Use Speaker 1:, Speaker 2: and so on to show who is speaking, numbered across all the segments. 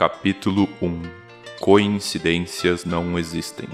Speaker 1: Capítulo 1 Coincidências não existem.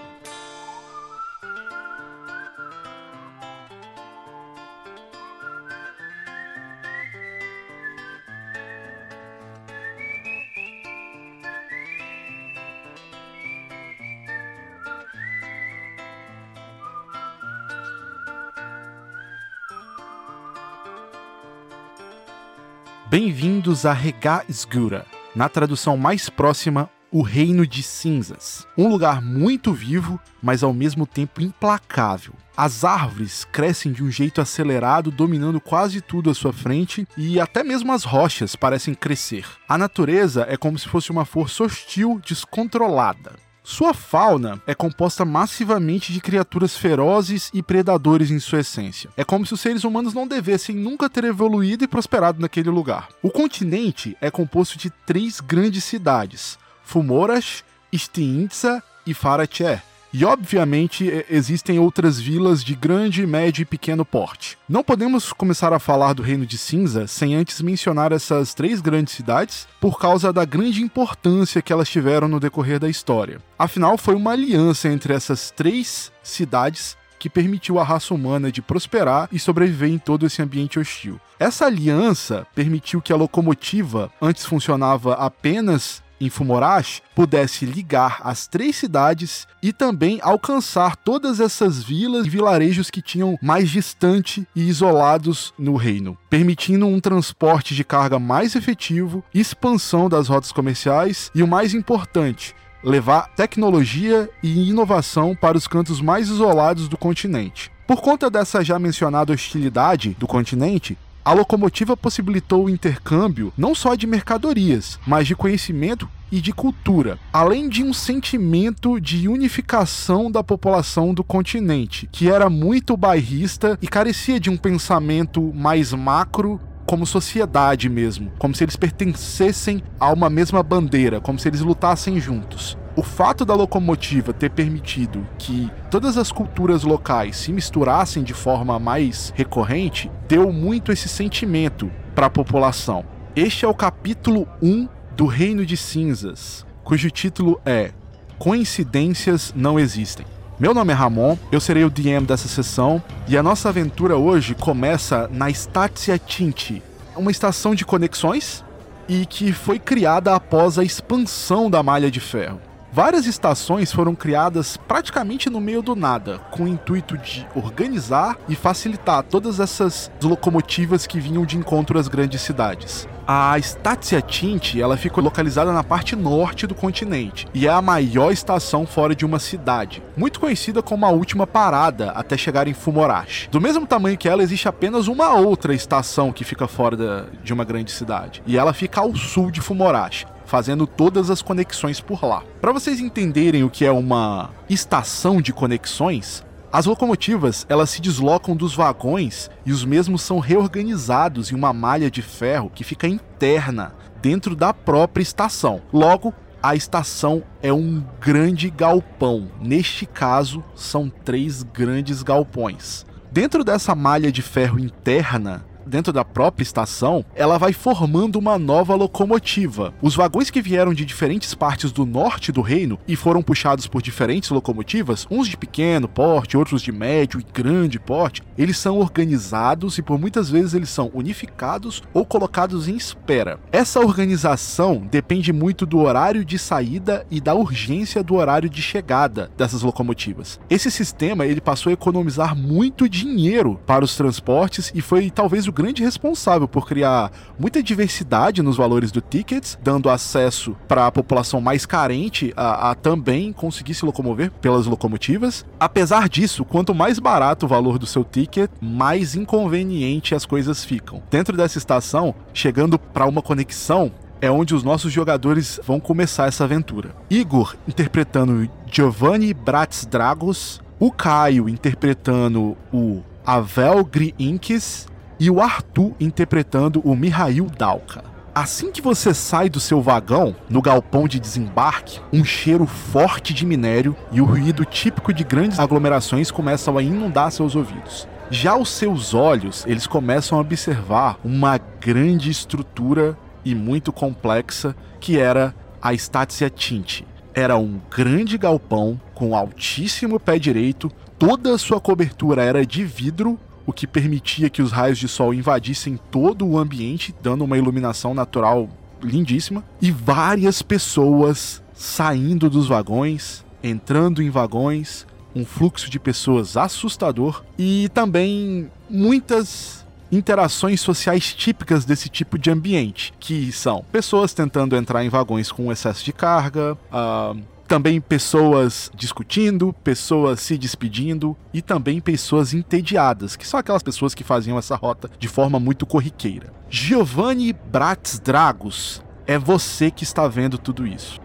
Speaker 2: Bem-vindos a Rega Esgura, na tradução mais próxima, o Reino de Cinzas. Um lugar muito vivo, mas ao mesmo tempo implacável. As árvores crescem de um jeito acelerado, dominando quase tudo à sua frente, e até mesmo as rochas parecem crescer. A natureza é como se fosse uma força hostil descontrolada. Sua fauna é composta massivamente de criaturas ferozes e predadores em sua essência. É como se os seres humanos não devessem nunca ter evoluído e prosperado naquele lugar. O continente é composto de três grandes cidades: Fumorash, Stiintsa e Faracher e obviamente existem outras vilas de grande, médio e pequeno porte. Não podemos começar a falar do Reino de Cinza sem antes mencionar essas três grandes cidades por causa da grande importância que elas tiveram no decorrer da história. Afinal, foi uma aliança entre essas três cidades que permitiu à raça humana de prosperar e sobreviver em todo esse ambiente hostil. Essa aliança permitiu que a locomotiva antes funcionava apenas em Fumorash pudesse ligar as três cidades e também alcançar todas essas vilas e vilarejos que tinham mais distante e isolados no reino, permitindo um transporte de carga mais efetivo, expansão das rotas comerciais e o mais importante, levar tecnologia e inovação para os cantos mais isolados do continente. Por conta dessa já mencionada hostilidade do continente, a locomotiva possibilitou o intercâmbio não só de mercadorias, mas de conhecimento e de cultura, além de um sentimento de unificação da população do continente, que era muito bairrista e carecia de um pensamento mais macro como sociedade mesmo, como se eles pertencessem a uma mesma bandeira, como se eles lutassem juntos. O fato da locomotiva ter permitido que todas as culturas locais se misturassem de forma mais recorrente deu muito esse sentimento para a população. Este é o capítulo 1 do Reino de Cinzas, cujo título é Coincidências Não Existem. Meu nome é Ramon, eu serei o DM dessa sessão e a nossa aventura hoje começa na Statia Tinti, uma estação de conexões e que foi criada após a expansão da malha de ferro. Várias estações foram criadas praticamente no meio do nada, com o intuito de organizar e facilitar todas essas locomotivas que vinham de encontro às grandes cidades. A Statia Tint, ela fica localizada na parte norte do continente e é a maior estação fora de uma cidade, muito conhecida como a última parada até chegar em Fumorash. Do mesmo tamanho que ela, existe apenas uma outra estação que fica fora da, de uma grande cidade, e ela fica ao sul de Fumorash, fazendo todas as conexões por lá. Para vocês entenderem o que é uma estação de conexões, as locomotivas, elas se deslocam dos vagões e os mesmos são reorganizados em uma malha de ferro que fica interna dentro da própria estação. Logo, a estação é um grande galpão. Neste caso, são três grandes galpões. Dentro dessa malha de ferro interna, dentro da própria estação, ela vai formando uma nova locomotiva. Os vagões que vieram de diferentes partes do norte do reino e foram puxados por diferentes locomotivas, uns de pequeno porte, outros de médio e grande porte, eles são organizados e por muitas vezes eles são unificados ou colocados em espera. Essa organização depende muito do horário de saída e da urgência do horário de chegada dessas locomotivas. Esse sistema ele passou a economizar muito dinheiro para os transportes e foi talvez o grande responsável por criar muita diversidade nos valores do tickets, dando acesso para a população mais carente a, a também conseguir se locomover pelas locomotivas. Apesar disso, quanto mais barato o valor do seu ticket, mais inconveniente as coisas ficam. Dentro dessa estação, chegando para uma conexão, é onde os nossos jogadores vão começar essa aventura. Igor interpretando Giovanni Bratz Dragos, o Caio interpretando o Avel Griinkes e o Arthur interpretando o Mihail Dalka. Assim que você sai do seu vagão, no galpão de desembarque, um cheiro forte de minério e o ruído típico de grandes aglomerações começam a inundar seus ouvidos. Já os seus olhos, eles começam a observar uma grande estrutura e muito complexa que era a Statsia Tinte. Era um grande galpão com altíssimo pé direito, toda a sua cobertura era de vidro, o que permitia que os raios de sol invadissem todo o ambiente, dando uma iluminação natural lindíssima, e várias pessoas saindo dos vagões, entrando em vagões, um fluxo de pessoas assustador e também muitas interações sociais típicas desse tipo de ambiente, que são pessoas tentando entrar em vagões com excesso de carga, uh, também pessoas discutindo, pessoas se despedindo e também pessoas entediadas, que são aquelas pessoas que faziam essa rota de forma muito corriqueira. Giovanni Bratz Dragos, é você que está vendo tudo isso.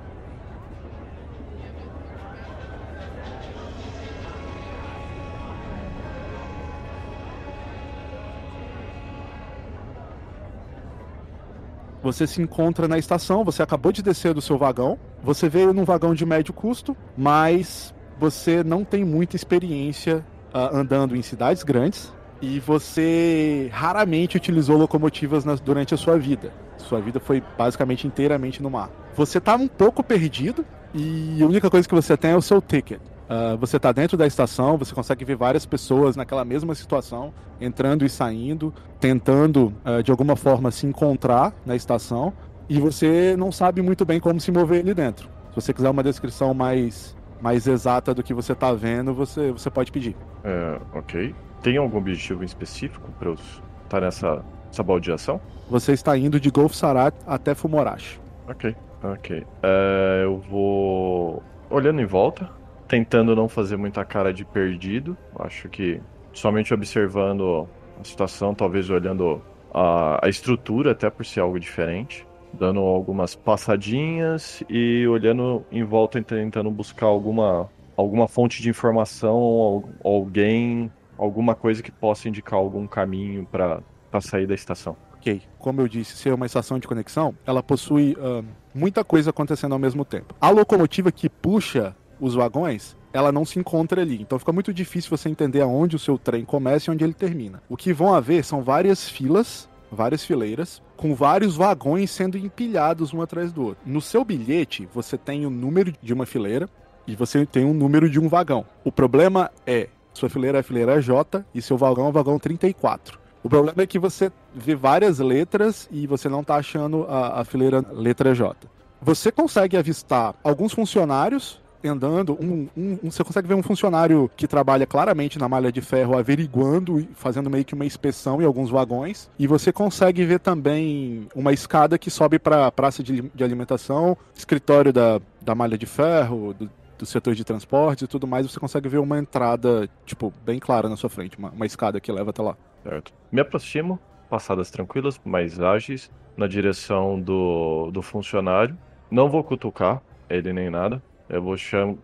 Speaker 2: Você se encontra na estação, você acabou de descer do seu vagão, você veio num vagão de médio custo, mas você não tem muita experiência uh, andando em cidades grandes e você raramente utilizou locomotivas nas, durante a sua vida. Sua vida foi basicamente inteiramente no mar. Você está um pouco perdido e a única coisa que você tem é o seu ticket. Uh, você está dentro da estação, você consegue ver várias pessoas naquela mesma situação, entrando e saindo, tentando uh, de alguma forma se encontrar na estação, e você não sabe muito bem como se mover ali dentro. Se você quiser uma descrição mais, mais exata do que você está vendo, você, você pode pedir.
Speaker 3: É, ok. Tem algum objetivo específico para eu estar tá nessa essa baldeação?
Speaker 2: Você está indo de Golf Sarat até Fumorashi.
Speaker 3: Ok, ok. É, eu vou olhando em volta, tentando não fazer muita cara de perdido. Acho que somente observando a situação, talvez olhando a, a estrutura, até por ser algo diferente. Dando algumas passadinhas e olhando em volta e tentando buscar alguma, alguma fonte de informação, alguém, alguma coisa que possa indicar algum caminho para sair da estação.
Speaker 2: Ok, como eu disse, ser uma estação de conexão, ela possui uh, muita coisa acontecendo ao mesmo tempo. A locomotiva que puxa os vagões, ela não se encontra ali. Então fica muito difícil você entender aonde o seu trem começa e onde ele termina. O que vão haver são várias filas, várias fileiras, com vários vagões sendo empilhados um atrás do outro. No seu bilhete, você tem o número de uma fileira e você tem o número de um vagão. O problema é, sua fileira é a fileira J e seu vagão é o vagão 34. O problema é que você vê várias letras e você não está achando a, a fileira letra J. Você consegue avistar alguns funcionários andando, um, um, um, você consegue ver um funcionário que trabalha claramente na malha de ferro averiguando e fazendo meio que uma inspeção em alguns vagões. E você consegue ver também uma escada que sobe para a praça de, de, alimentação, escritório da, da malha de ferro, do, do setor de transporte e tudo mais. Você consegue ver uma entrada, tipo, bem clara na sua frente, uma, uma escada que leva até lá.
Speaker 3: Certo. Me aproximo, passadas tranquilas, mais ágeis, na direção do, do funcionário. Não vou cutucar ele nem nada eu vou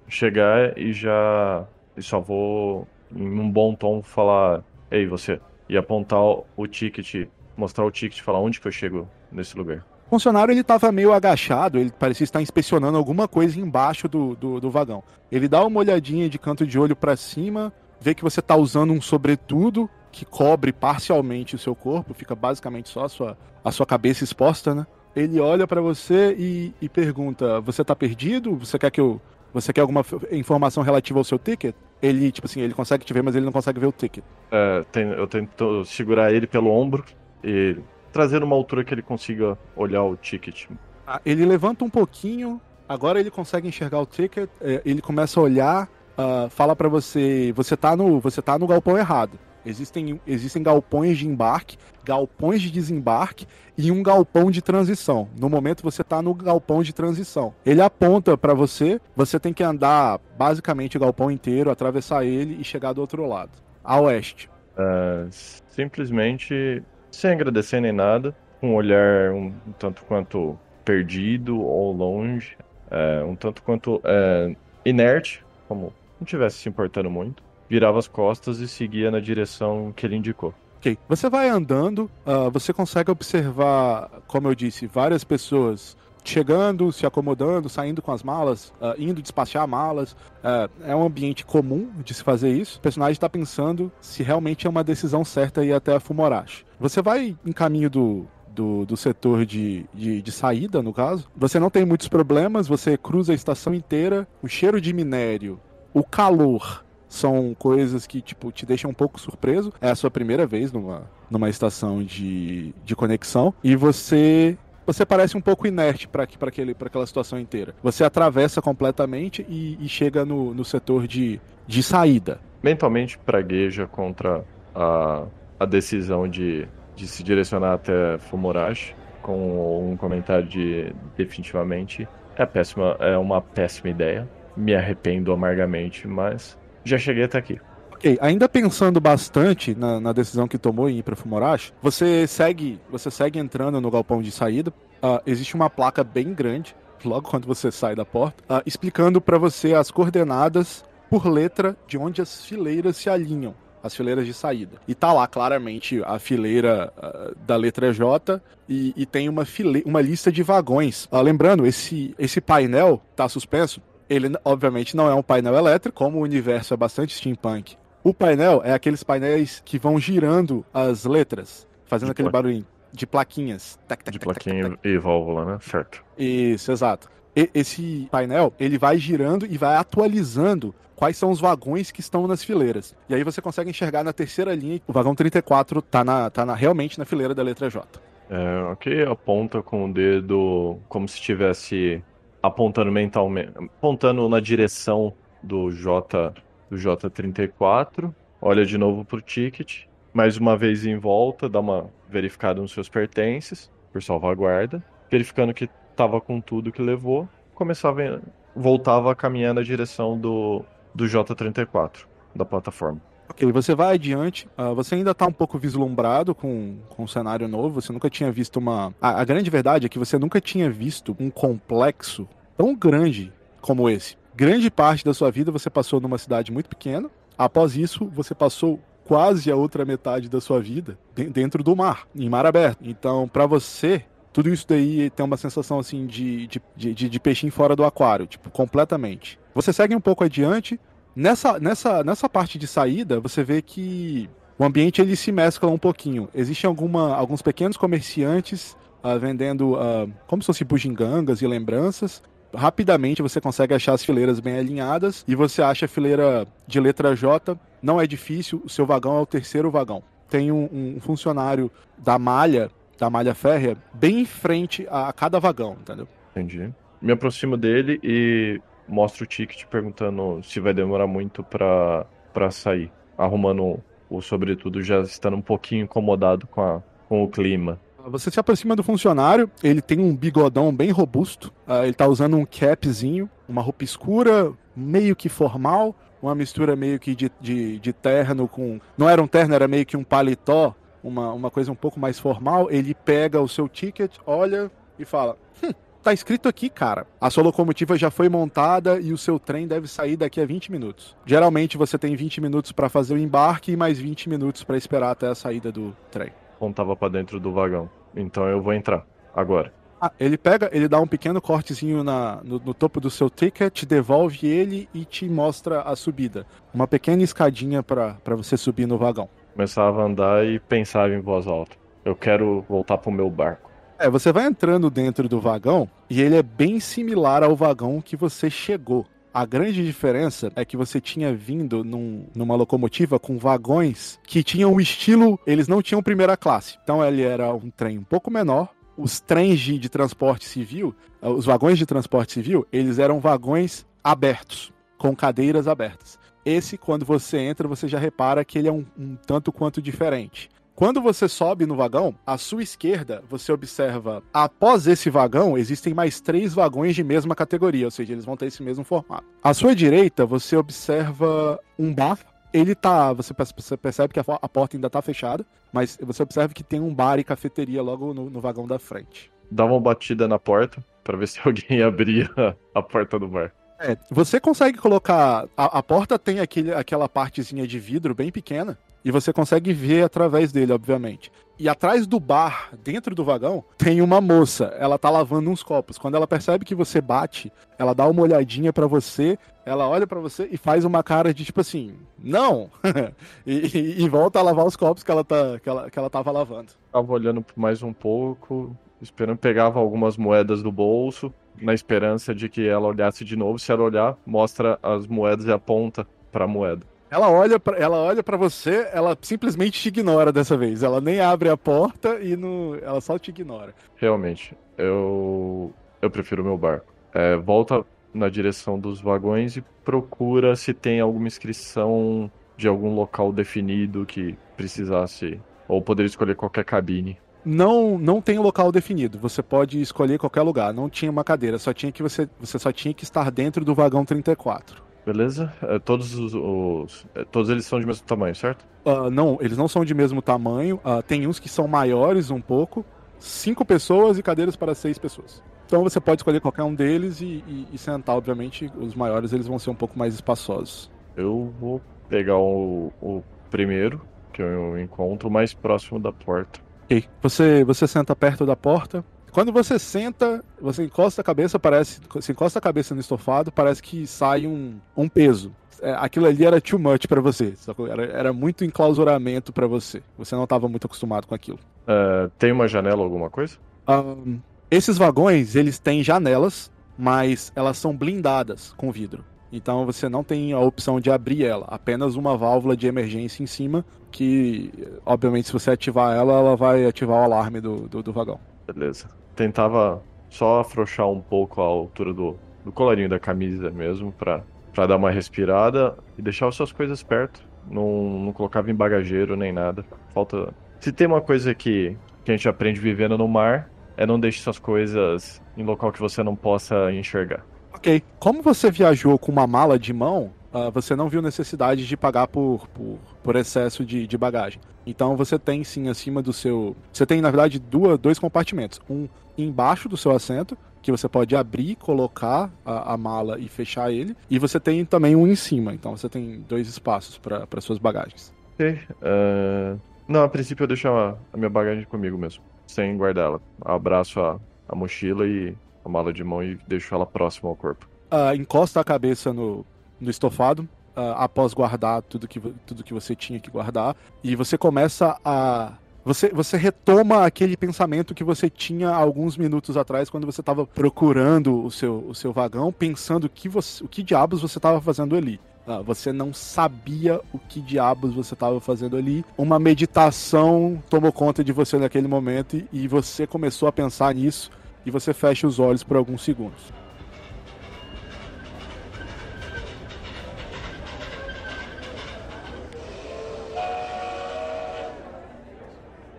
Speaker 3: chegar e já. E só vou, em um bom tom, falar: Ei, você. E apontar o ticket, mostrar o ticket, falar onde que eu chego nesse lugar.
Speaker 2: O funcionário ele estava meio agachado, ele parecia estar inspecionando alguma coisa embaixo do, do, do vagão. Ele dá uma olhadinha de canto de olho para cima, vê que você está usando um sobretudo que cobre parcialmente o seu corpo, fica basicamente só a sua, a sua cabeça exposta, né? Ele olha para você e, e, pergunta: Você tá perdido? Você quer que eu. Você quer alguma informação relativa ao seu ticket? Ele, tipo assim, ele consegue te ver, mas ele não consegue ver o ticket.
Speaker 3: É, tem, eu tento segurar ele pelo ombro e trazer uma altura que ele consiga olhar o ticket.
Speaker 2: Ah, ele levanta um pouquinho, agora ele consegue enxergar o ticket, é, ele começa a olhar, uh, fala para você, você tá no, você tá no galpão errado. Existem, existem galpões de embarque, galpões de desembarque e um galpão de transição. No momento você está no galpão de transição. Ele aponta para você, você tem que andar basicamente o galpão inteiro, atravessar ele e chegar do outro lado, a oeste.
Speaker 3: Uh, simplesmente sem agradecer nem nada, um olhar um, tanto quanto perdido ou longe, é, um tanto quanto é, inerte, como não tivesse se importando muito virava as costas e seguia na direção que ele indicou.
Speaker 2: Ok. Você vai andando, uh, você consegue observar, como eu disse, várias pessoas chegando, se acomodando, saindo com as malas, uh, indo despachar malas. Uh, é um ambiente comum de se fazer isso. O personagem está pensando se realmente é uma decisão certa ir até a Fumorashi. Você vai em caminho do, do, do setor de, de, de, saída, no caso. Você não tem muitos problemas, você cruza a estação inteira, o cheiro de minério, o calor. São coisas que, tipo, te deixam um pouco surpreso. É a sua primeira vez numa, numa estação de, de conexão. E você você parece um pouco inerte para aquela situação inteira. Você atravessa completamente e, e chega no, no setor de, de saída.
Speaker 3: Mentalmente pragueja contra a, a decisão de, de se direcionar até Fumorashi com um comentário de definitivamente é péssima, é uma péssima ideia. Me arrependo amargamente, mas já cheguei até aqui.
Speaker 2: Ok, ainda pensando bastante na, na decisão que tomou em ir para Fumorashi, você segue, você segue entrando no galpão de saída. Uh, existe uma placa bem grande, logo quando você sai da porta, uh, explicando para você as coordenadas por letra de onde as fileiras se alinham as fileiras de saída. E tá lá claramente a fileira uh, da letra J e, e tem uma, file uma lista de vagões. Uh, lembrando, esse, esse painel tá suspenso. Ele, obviamente, não é um painel elétrico, como o universo é bastante steampunk. O painel é aqueles painéis que vão girando as letras, fazendo de aquele pla... barulhinho de plaquinhas.
Speaker 3: Tac, tac, de tac, plaquinha e válvula, né? Certo.
Speaker 2: Isso, exato. E, esse painel, ele vai girando e vai atualizando quais são os vagões que estão nas fileiras. E aí você consegue enxergar na terceira linha, o vagão 34 tá, na, tá na, realmente na fileira da letra J.
Speaker 3: É, ok, aponta com o dedo como se estivesse apontando mentalmente, apontando na direção do J do J34, olha de novo pro ticket, mais uma vez em volta, dá uma verificada nos seus pertences, por salvaguarda, verificando que tava com tudo que levou, começava voltava a caminhar na direção do, do J34, da plataforma.
Speaker 2: Ok, você vai adiante, uh, você ainda está um pouco vislumbrado com, com um cenário novo, você nunca tinha visto uma... A, a grande verdade é que você nunca tinha visto um complexo tão grande como esse grande parte da sua vida você passou numa cidade muito pequena. Após isso, você passou quase a outra metade da sua vida dentro do mar, em mar aberto. Então, para você, tudo isso daí tem uma sensação assim de, de, de, de, peixinho fora do aquário, tipo, completamente. Você segue um pouco adiante. Nessa, nessa, nessa parte de saída, você vê que o ambiente ele se mescla um pouquinho. Existem alguma, alguns pequenos comerciantes uh, vendendo uh, como se fossem bugigangas e lembranças rapidamente você consegue achar as fileiras bem alinhadas e você acha a fileira de letra J. Não é difícil, o seu vagão é o terceiro vagão. Tem um, um funcionário da malha, da malha férrea, bem em frente a, a cada vagão, entendeu?
Speaker 3: Entendi. Me aproximo dele e mostro o ticket perguntando se vai demorar muito para pra sair. Arrumando o sobretudo, já estando um pouquinho incomodado com, a, com o clima.
Speaker 2: Você se aproxima do funcionário, ele tem um bigodão bem robusto, uh, ele tá usando um capzinho, uma roupa escura, meio que formal, uma mistura meio que de, de, de terno com. Não era um terno, era meio que um paletó, uma, uma coisa um pouco mais formal. Ele pega o seu ticket, olha e fala: hum, tá escrito aqui, cara. A sua locomotiva já foi montada e o seu trem deve sair daqui a 20 minutos. Geralmente você tem 20 minutos para fazer o embarque e mais 20 minutos para esperar até a saída do trem.
Speaker 3: Apontava para dentro do vagão. Então eu vou entrar agora.
Speaker 2: Ah, ele pega, ele dá um pequeno cortezinho na, no, no, topo do seu ticket, devolve ele e te mostra a subida. Uma pequena escadinha para você subir no vagão.
Speaker 3: Começava a andar e pensava em voz alta. Eu quero voltar pro meu barco.
Speaker 2: É, você vai entrando dentro do vagão e ele é bem similar ao vagão que você chegou. A grande diferença é que você tinha vindo num, numa locomotiva com vagões que tinham o estilo. Eles não tinham primeira classe. Então ele era um trem um pouco menor. Os trens de, transporte civil, eh, os vagões de transporte civil, eles eram vagões abertos, com cadeiras abertas. Esse, quando você entra, você já repara que ele é um, um tanto quanto diferente. Quando você sobe no vagão, à sua esquerda, você observa, após esse vagão, existem mais três vagões de mesma categoria, ou seja, eles vão ter esse mesmo formato. À sua direita, você observa um bar. Ele tá. Você percebe que a porta ainda tá fechada, mas você observa que tem um bar e cafeteria logo no, no vagão da frente.
Speaker 3: Dá uma batida na porta para ver se alguém abria a porta do bar.
Speaker 2: É, você consegue colocar. A, a porta tem aquele, aquela partezinha de vidro bem pequena e você consegue ver através dele, obviamente. E atrás do bar, dentro do vagão, tem uma moça. Ela tá lavando uns copos. Quando ela percebe que você bate, ela dá uma olhadinha para você, ela olha para você e faz uma cara de tipo assim, não! e, e, e, volta a lavar os copos que ela, tá, que ela, que ela tava lavando.
Speaker 3: Tava olhando mais um pouco, esperando, pegava algumas moedas do bolso, na esperança de que ela olhasse de novo. Se ela olhar, mostra as moedas e aponta pra moeda.
Speaker 2: Ela olha pra, ela olha para você, ela simplesmente te ignora dessa vez. Ela nem abre a porta e no, ela só te ignora.
Speaker 3: Realmente, eu eu prefiro meu barco. É, volta na direção dos vagões e procura se tem alguma inscrição de algum local definido que precisasse ou poderia escolher qualquer cabine.
Speaker 2: Não, não tem local definido. Você pode escolher qualquer lugar. Não tinha uma cadeira. Só tinha que você, você só tinha que estar dentro do vagão 34.
Speaker 3: Beleza? É, todos os, os é, todos eles são de mesmo tamanho, certo?
Speaker 2: Uh, não, eles não são de mesmo tamanho. Uh, tem uns que são maiores um pouco. Cinco pessoas e cadeiras para seis pessoas. Então você pode escolher qualquer um deles e, e, e, sentar, obviamente. Os maiores eles vão ser um pouco mais espaçosos.
Speaker 3: Eu vou pegar o, o primeiro que eu encontro mais próximo da porta.
Speaker 2: Ok. Você, você senta perto da porta. Quando você senta, você encosta a cabeça, parece. Você encosta a cabeça no estofado, parece que sai um, um peso. É, aquilo ali era too much para você. Era, era, muito enclausuramento para você. Você não estava muito acostumado com aquilo.
Speaker 3: Uh, tem uma janela ou alguma coisa?
Speaker 2: Um, esses vagões, eles têm janelas, mas elas são blindadas com vidro. Então você não tem a opção de abrir ela, apenas uma válvula de emergência em cima, que obviamente se você ativar ela, ela vai ativar o alarme do, do, do vagão.
Speaker 3: Beleza. Tentava só afrouxar um pouco a altura do, do colarinho da camisa mesmo, pra, pra dar uma respirada e deixar as suas coisas perto. Não, não colocava em bagageiro nem nada. Falta. Se tem uma coisa que, que a gente aprende vivendo no mar, é não deixe suas coisas em local que você não possa enxergar.
Speaker 2: Ok. Como você viajou com uma mala de mão, uh, você não viu necessidade de pagar por, por, por excesso de, de, bagagem. Então você tem sim acima do seu. Você tem, na verdade, duas, dois compartimentos. Um embaixo do seu assento, que você pode abrir, colocar a, a, mala e fechar ele. E você tem também um em cima. Então você tem dois espaços para suas bagagens.
Speaker 3: Ok. Uh... Não, a princípio eu deixo a, a minha bagagem comigo mesmo, sem guardá-la. Abraço a, a mochila e a mala de mão e deixo ela próxima ao corpo.
Speaker 2: Uh, encosta a cabeça no, no estofado, uh, após guardar tudo que, tudo que você tinha que guardar, e você começa a. Você, você retoma aquele pensamento que você tinha alguns minutos atrás, quando você estava procurando o seu, o seu vagão, pensando que você, o que diabos você estava fazendo ali. Uh, você não sabia o que diabos você estava fazendo ali. Uma meditação tomou conta de você naquele momento e, e você começou a pensar nisso e você fecha os olhos por alguns segundos.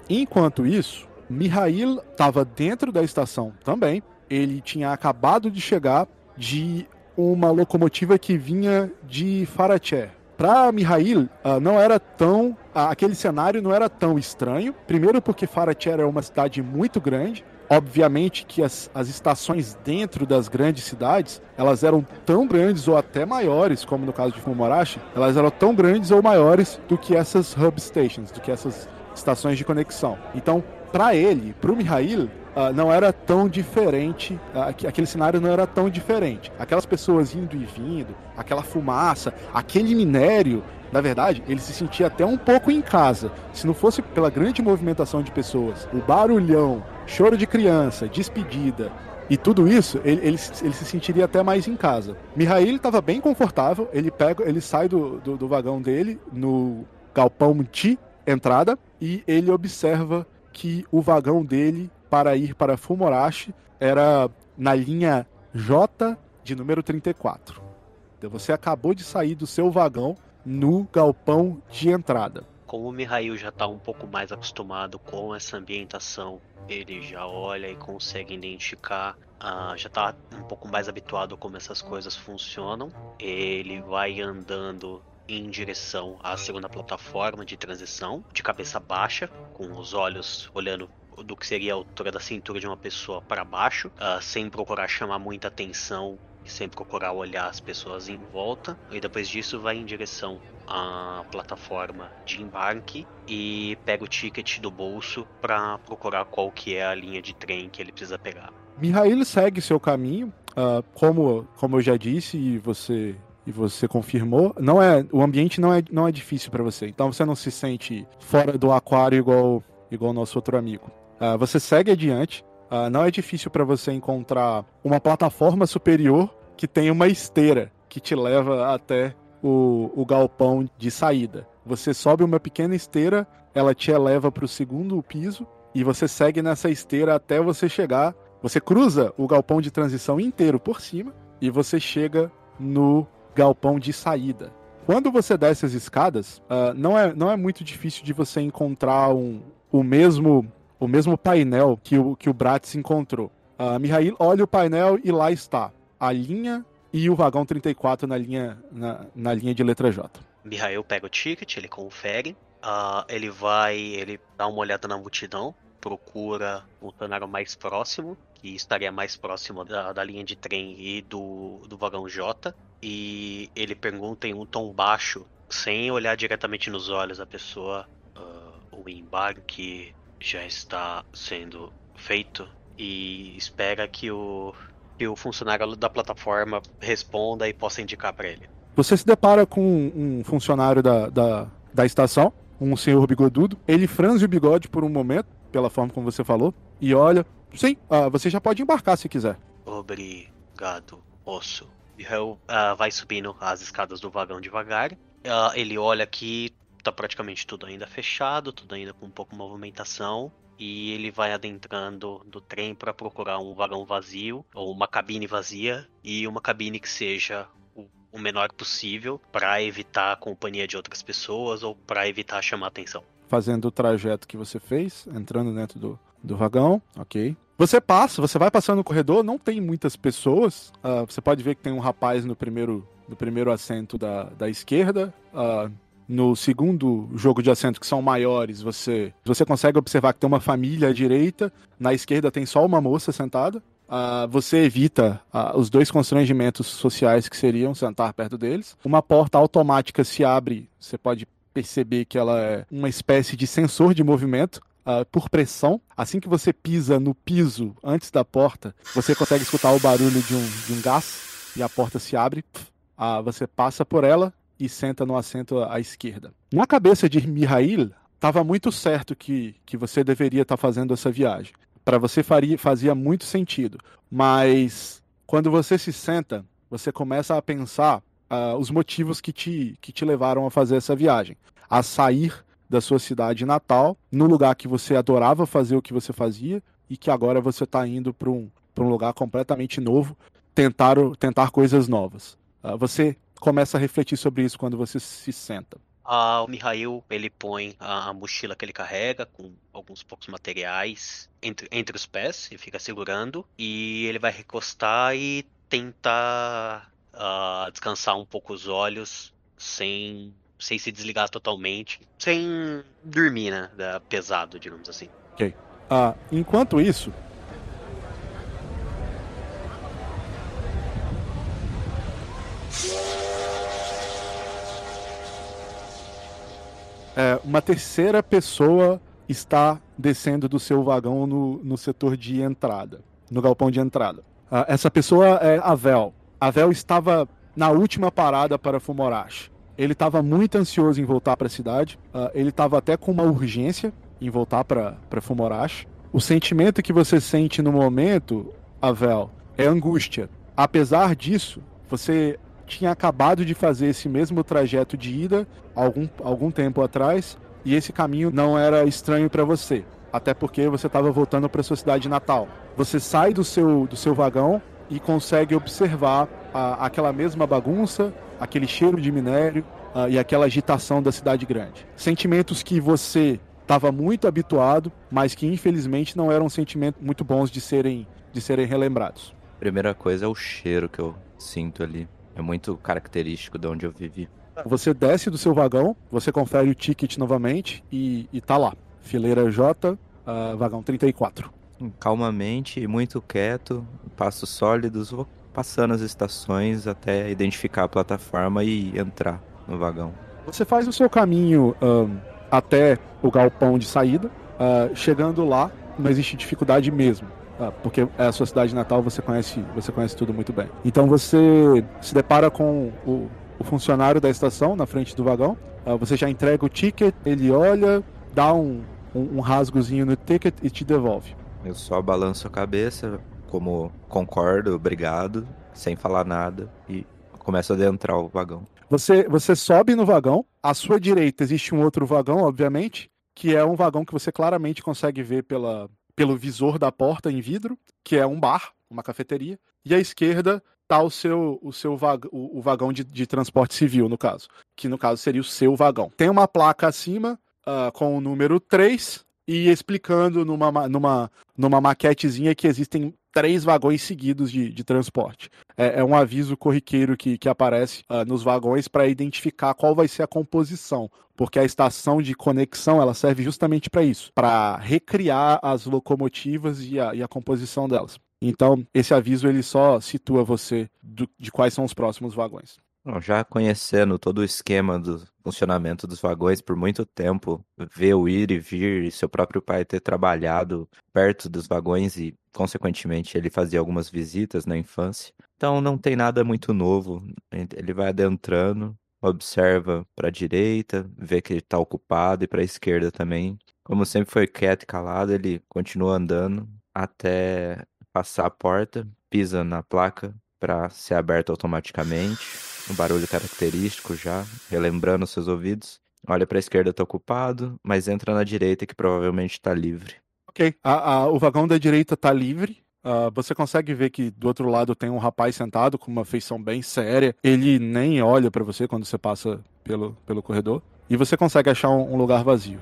Speaker 2: Enquanto isso, Mihail estava dentro da estação também. Ele tinha acabado de chegar de uma locomotiva que vinha de Faraché. Para Mihail, uh, não era tão. Uh, aquele cenário não era tão estranho. Primeiro, porque Faraché era uma cidade muito grande. Obviamente que as, as estações dentro das grandes cidades, elas eram tão grandes ou até maiores, como no caso de Fumorashi, elas eram tão grandes ou maiores do que essas hub stations, do que essas estações de conexão. Então, para ele, para o Mihail, uh, não era tão diferente, uh, aquele cenário não era tão diferente. Aquelas pessoas indo e vindo, aquela fumaça, aquele minério, na verdade, ele se sentia até um pouco em casa. Se não fosse pela grande movimentação de pessoas, o barulhão, choro de criança, despedida e tudo isso, ele, ele, ele se sentiria até mais em casa. Mihail estava bem confortável, ele pega, ele sai do, do, do vagão dele no galpão Ti, entrada, e ele observa que o vagão dele para ir para Fumorashi era na linha J de número 34. Então você acabou de sair do seu vagão no galpão de entrada.
Speaker 4: Como o Mihail já está um pouco mais acostumado com essa ambientação, ele já olha e consegue identificar, uh, já está um pouco mais habituado a como essas coisas funcionam. Ele vai andando em direção à segunda plataforma de transição, de cabeça baixa, com os olhos olhando do que seria a altura da cintura de uma pessoa para baixo, uh, sem procurar chamar muita atenção sem procurar olhar as pessoas em volta. E depois disso vai em direção à plataforma de embarque e pega o ticket do bolso para procurar qual que é a linha de trem que ele precisa pegar.
Speaker 2: Mihail segue seu caminho, uh, como, como eu já disse e você e você confirmou, não é o ambiente não é, não é difícil para você. Então você não se sente fora do aquário igual igual nosso outro amigo. Uh, você segue adiante. Uh, não é difícil para você encontrar uma plataforma superior que tem uma esteira que te leva até o, o galpão de saída. Você sobe uma pequena esteira, ela te eleva para o segundo piso e você segue nessa esteira até você chegar. Você cruza o galpão de transição inteiro por cima e você chega no galpão de saída. Quando você desce as escadas, uh, não, é, não é muito difícil de você encontrar um, o mesmo o mesmo painel que o, que o Bratz encontrou. Uh, Mihail olha o painel e lá está a linha e o vagão 34 na linha, na, na linha de letra J.
Speaker 4: Mihail pega o ticket, ele confere, uh, ele vai, ele dá uma olhada na multidão, procura o funcionário mais próximo, que estaria mais próximo da, da linha de trem e do, do vagão J, e ele pergunta em um tom baixo, sem olhar diretamente nos olhos da pessoa, uh, o embarque já está sendo feito e espera que o, que o funcionário da plataforma responda e possa indicar para ele.
Speaker 2: Você se depara com um funcionário da, da, da estação, um senhor bigodudo. Ele franze o bigode por um momento, pela forma como você falou, e olha. Sim, uh, você já pode embarcar se quiser.
Speaker 4: Obrigado, moço. Hell uh, vai subindo as escadas do vagão devagar. Uh, ele olha aqui, tá praticamente tudo ainda fechado, tudo ainda com um pouco de movimentação. E ele vai adentrando do trem para procurar um vagão vazio, ou uma cabine vazia, e uma cabine que seja o menor possível para evitar a companhia de outras pessoas ou para evitar chamar atenção.
Speaker 2: Fazendo o trajeto que você fez, entrando dentro do, do vagão, ok. Você passa, você vai passando no corredor, não tem muitas pessoas. Uh, você pode ver que tem um rapaz no primeiro, no primeiro assento da, da esquerda. Uh, no segundo jogo de assento, que são maiores, você, você consegue observar que tem uma família à direita. Na esquerda tem só uma moça sentada. Uh, você evita uh, os dois constrangimentos sociais que seriam sentar perto deles. Uma porta automática se abre, você pode perceber que ela é uma espécie de sensor de movimento uh, por pressão. Assim que você pisa no piso antes da porta, você consegue escutar o barulho de um, de um gás e a porta se abre. Uh, você passa por ela e senta no assento à esquerda. Na cabeça de Mihail, estava muito certo que, que você deveria estar tá fazendo essa viagem. Para você faria, fazia muito sentido. Mas quando você se senta, você começa a pensar uh, os motivos que te, que te levaram a fazer essa viagem. A sair da sua cidade natal, no lugar que você adorava fazer o que você fazia e que agora você está indo para um, um lugar completamente novo, tentar, tentar coisas novas. Uh, você começa a refletir sobre isso quando você se senta.
Speaker 4: Ah, o Mihail, ele põe a, mochila que ele carrega com alguns poucos materiais entre, entre os pés e fica segurando. E ele vai recostar e tentar uh, descansar um pouco os olhos sem sem se desligar totalmente, sem dormir, né? Pesado, digamos assim.
Speaker 2: Ok. Ah, enquanto isso. É, uma terceira pessoa está descendo do seu vagão no, no setor de entrada, no galpão de entrada. Ah, essa pessoa é a Vel. A Vel estava na última parada para Fumorashi. Ele estava muito ansioso em voltar para a cidade. Uh, ele estava até com uma urgência em voltar para Fumorashi. O sentimento que você sente no momento, Avel, é angústia. Apesar disso, você tinha acabado de fazer esse mesmo trajeto de ida algum, algum tempo atrás e esse caminho não era estranho para você, até porque você estava voltando para sua cidade natal. Você sai do seu, do seu vagão e consegue observar a, aquela mesma bagunça, aquele cheiro de minério uh, e aquela agitação da cidade grande. Sentimentos que você estava muito habituado, mas que infelizmente não eram sentimentos muito bons de serem, de serem relembrados.
Speaker 5: Primeira coisa é o cheiro que eu sinto ali. É muito característico de onde eu vivi.
Speaker 2: Você desce do seu vagão, você confere o ticket novamente e, e tá lá. Fileira J, uh, vagão 34.
Speaker 5: Calmamente e muito quieto, passos sólidos, vou passando as estações até identificar a plataforma e entrar no vagão.
Speaker 2: Você faz o seu caminho até o galpão de saída. Ah, chegando lá, não existe dificuldade mesmo. ah, porque é a sua cidade natal, você conhece, você conhece tudo muito bem. Então você se depara com o, o funcionário da estação na frente do vagão. Ah, você já entrega o ticket, ele olha, dá um, um, um rasgozinho no ticket e te devolve.
Speaker 5: Eu só balanço a cabeça, como concordo, obrigado, sem falar nada, e começo a adentrar o vagão.
Speaker 2: Você, você sobe no vagão, à sua direita existe um outro vagão, obviamente, que é um vagão que você claramente consegue ver pela, pelo visor da porta em vidro, que é um bar, uma cafeteria, e à esquerda tá o seu, o seu vag, o, o vagão de, de transporte civil, no caso, que no caso seria o seu vagão. Tem uma placa acima ah, com o número 3 e explicando numa, ma- numa, numa maquetezinha que existem três vagões seguidos de, de transporte. É, é um aviso corriqueiro que, que aparece ah, nos vagões para identificar qual vai ser a composição, porque a estação de conexão ela serve justamente para isso, para recriar as locomotivas e a, e a composição delas. Então, esse aviso ele só situa você do- de quais são os próximos vagões.
Speaker 5: Já conhecendo todo o esquema do funcionamento dos vagões por muito tempo, ver o ir e vir e seu próprio pai ter trabalhado perto dos vagões e, consequentemente, ele fazia algumas visitas na infância. Então não tem nada muito novo. Ele vai adentrando, observa para a direita, vê que ele está ocupado e para a esquerda também. Como sempre foi quieto e calado, ele continua andando até passar a porta, pisa na placa para ser aberta automaticamente um barulho característico já, relembrando seus ouvidos. Olha para a esquerda, tá ocupado, mas entra na direita que provavelmente está livre.
Speaker 2: Ok. A- a- o vagão da direita tá livre. Ah, você consegue ver que do outro lado tem um rapaz sentado com uma feição bem séria. Ele nem olha pra você quando você passa pelo, pelo corredor. E você consegue achar um, um lugar vazio.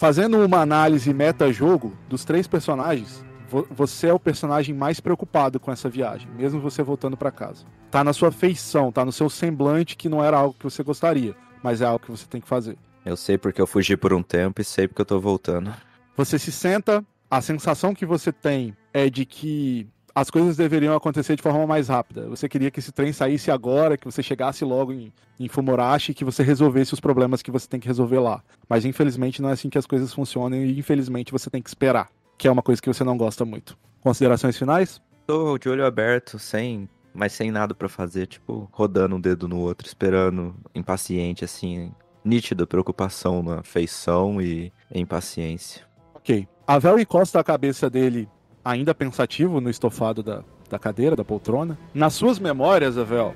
Speaker 2: Fazendo uma análise meta-jogo dos três personagens, vo- você é o personagem mais preocupado com essa viagem, mesmo você voltando pra casa. Tá na sua feição, tá no seu semblante que não era algo que você gostaria, mas é algo que você tem que fazer.
Speaker 5: Eu sei porque eu fugi por um tempo e sei porque eu tô voltando.
Speaker 2: Você se senta, a sensação que você tem é de que as coisas deveriam acontecer de forma mais rápida. Você queria que esse trem saísse agora, que você chegasse logo em, em Fumorashi e que você resolvesse os problemas que você tem que resolver lá. Mas infelizmente não é assim que as coisas funcionam e infelizmente você tem que esperar, que é uma coisa que você não gosta muito. Considerações finais?
Speaker 5: Tô de olho aberto, sem, mas sem nada pra fazer, tipo, rodando um dedo no outro, esperando, impaciente, assim, nítida preocupação na feição e impaciência.
Speaker 2: Ok. Avel encosta a cabeça dele, ainda pensativo, no estofado da, da cadeira, da poltrona. Nas suas memórias, Avel,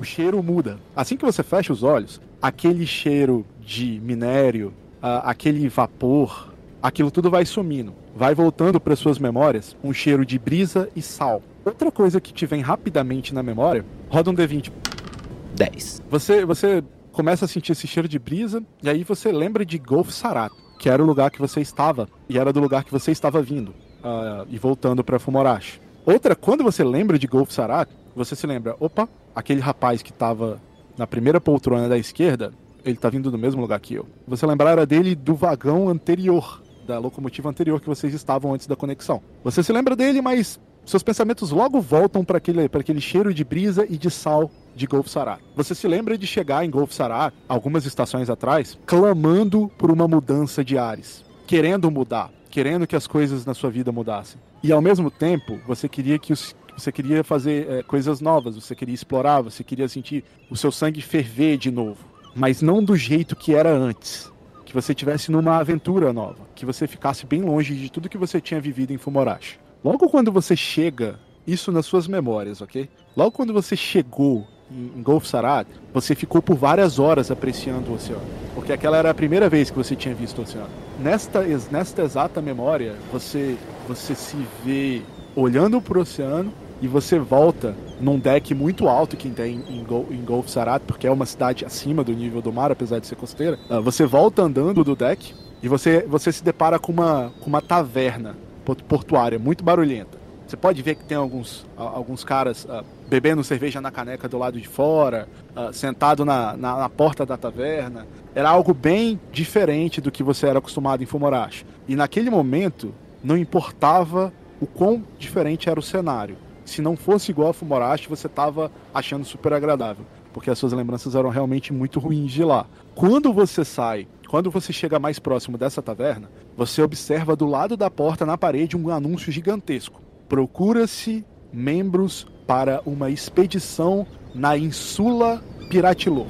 Speaker 2: o cheiro muda. Assim que você fecha os olhos, aquele cheiro de minério, aquele vapor, aquilo tudo vai sumindo. Vai voltando para suas memórias um cheiro de brisa e sal. Outra coisa que te vem rapidamente na memória, roda um D20.
Speaker 5: 10.
Speaker 2: Você, você começa a sentir esse cheiro de brisa, e aí você lembra de Golf Sarat, que era o lugar que você estava, e era do lugar que você estava vindo, ah, e voltando para Fumorashi. Outra, quando você lembra de Golf Sarat, você se lembra, opa, aquele rapaz que estava na primeira poltrona da esquerda, ele tá vindo do mesmo lugar que eu. Você lembrara dele do vagão anterior, da locomotiva anterior que vocês estavam antes da conexão. Você se lembra dele, mas seus pensamentos logo voltam para aquele, aquele cheiro de brisa e de sal de Golf Sarat. Você se lembra de chegar em Golf Sarat, algumas estações atrás, clamando por uma mudança de ares, querendo mudar, querendo que as coisas na sua vida mudassem. E ao mesmo tempo, você queria que os você queria fazer é, coisas novas, você queria explorar, você queria sentir o seu sangue ferver de novo, mas não do jeito que era antes. Que você tivesse numa aventura nova, que você ficasse bem longe de tudo que você tinha vivido em Fumorashi. Logo quando você chega, isso nas suas memórias, ok? Logo quando você chegou em, Golf Sarat, você ficou por várias horas apreciando o oceano, porque aquela era a primeira vez que você tinha visto o oceano. Nesta, nesta exata memória, você, você se vê olhando para o oceano e você volta num deck muito alto que tem em, Gol em Golf Sarat, porque é uma cidade acima do nível do mar, apesar de ser costeira. Uh, você volta andando do deck e você, você se depara com uma, com uma taverna portuária muito barulhenta. Você pode ver que tem alguns, alguns caras uh, bebendo cerveja na caneca do lado de fora, uh, sentado na, na, na, porta da taverna. Era algo bem diferente do que você era acostumado em Fumorashi. E naquele momento, não importava o quão diferente era o cenário. Se não fosse igual a Fumorashi, você estava achando super agradável, porque as suas lembranças eram realmente muito ruins de lá. Quando você sai, quando você chega mais próximo dessa taverna, você observa do lado da porta na parede um anúncio gigantesco. Procura-se membros para uma expedição na Insula Piratilor.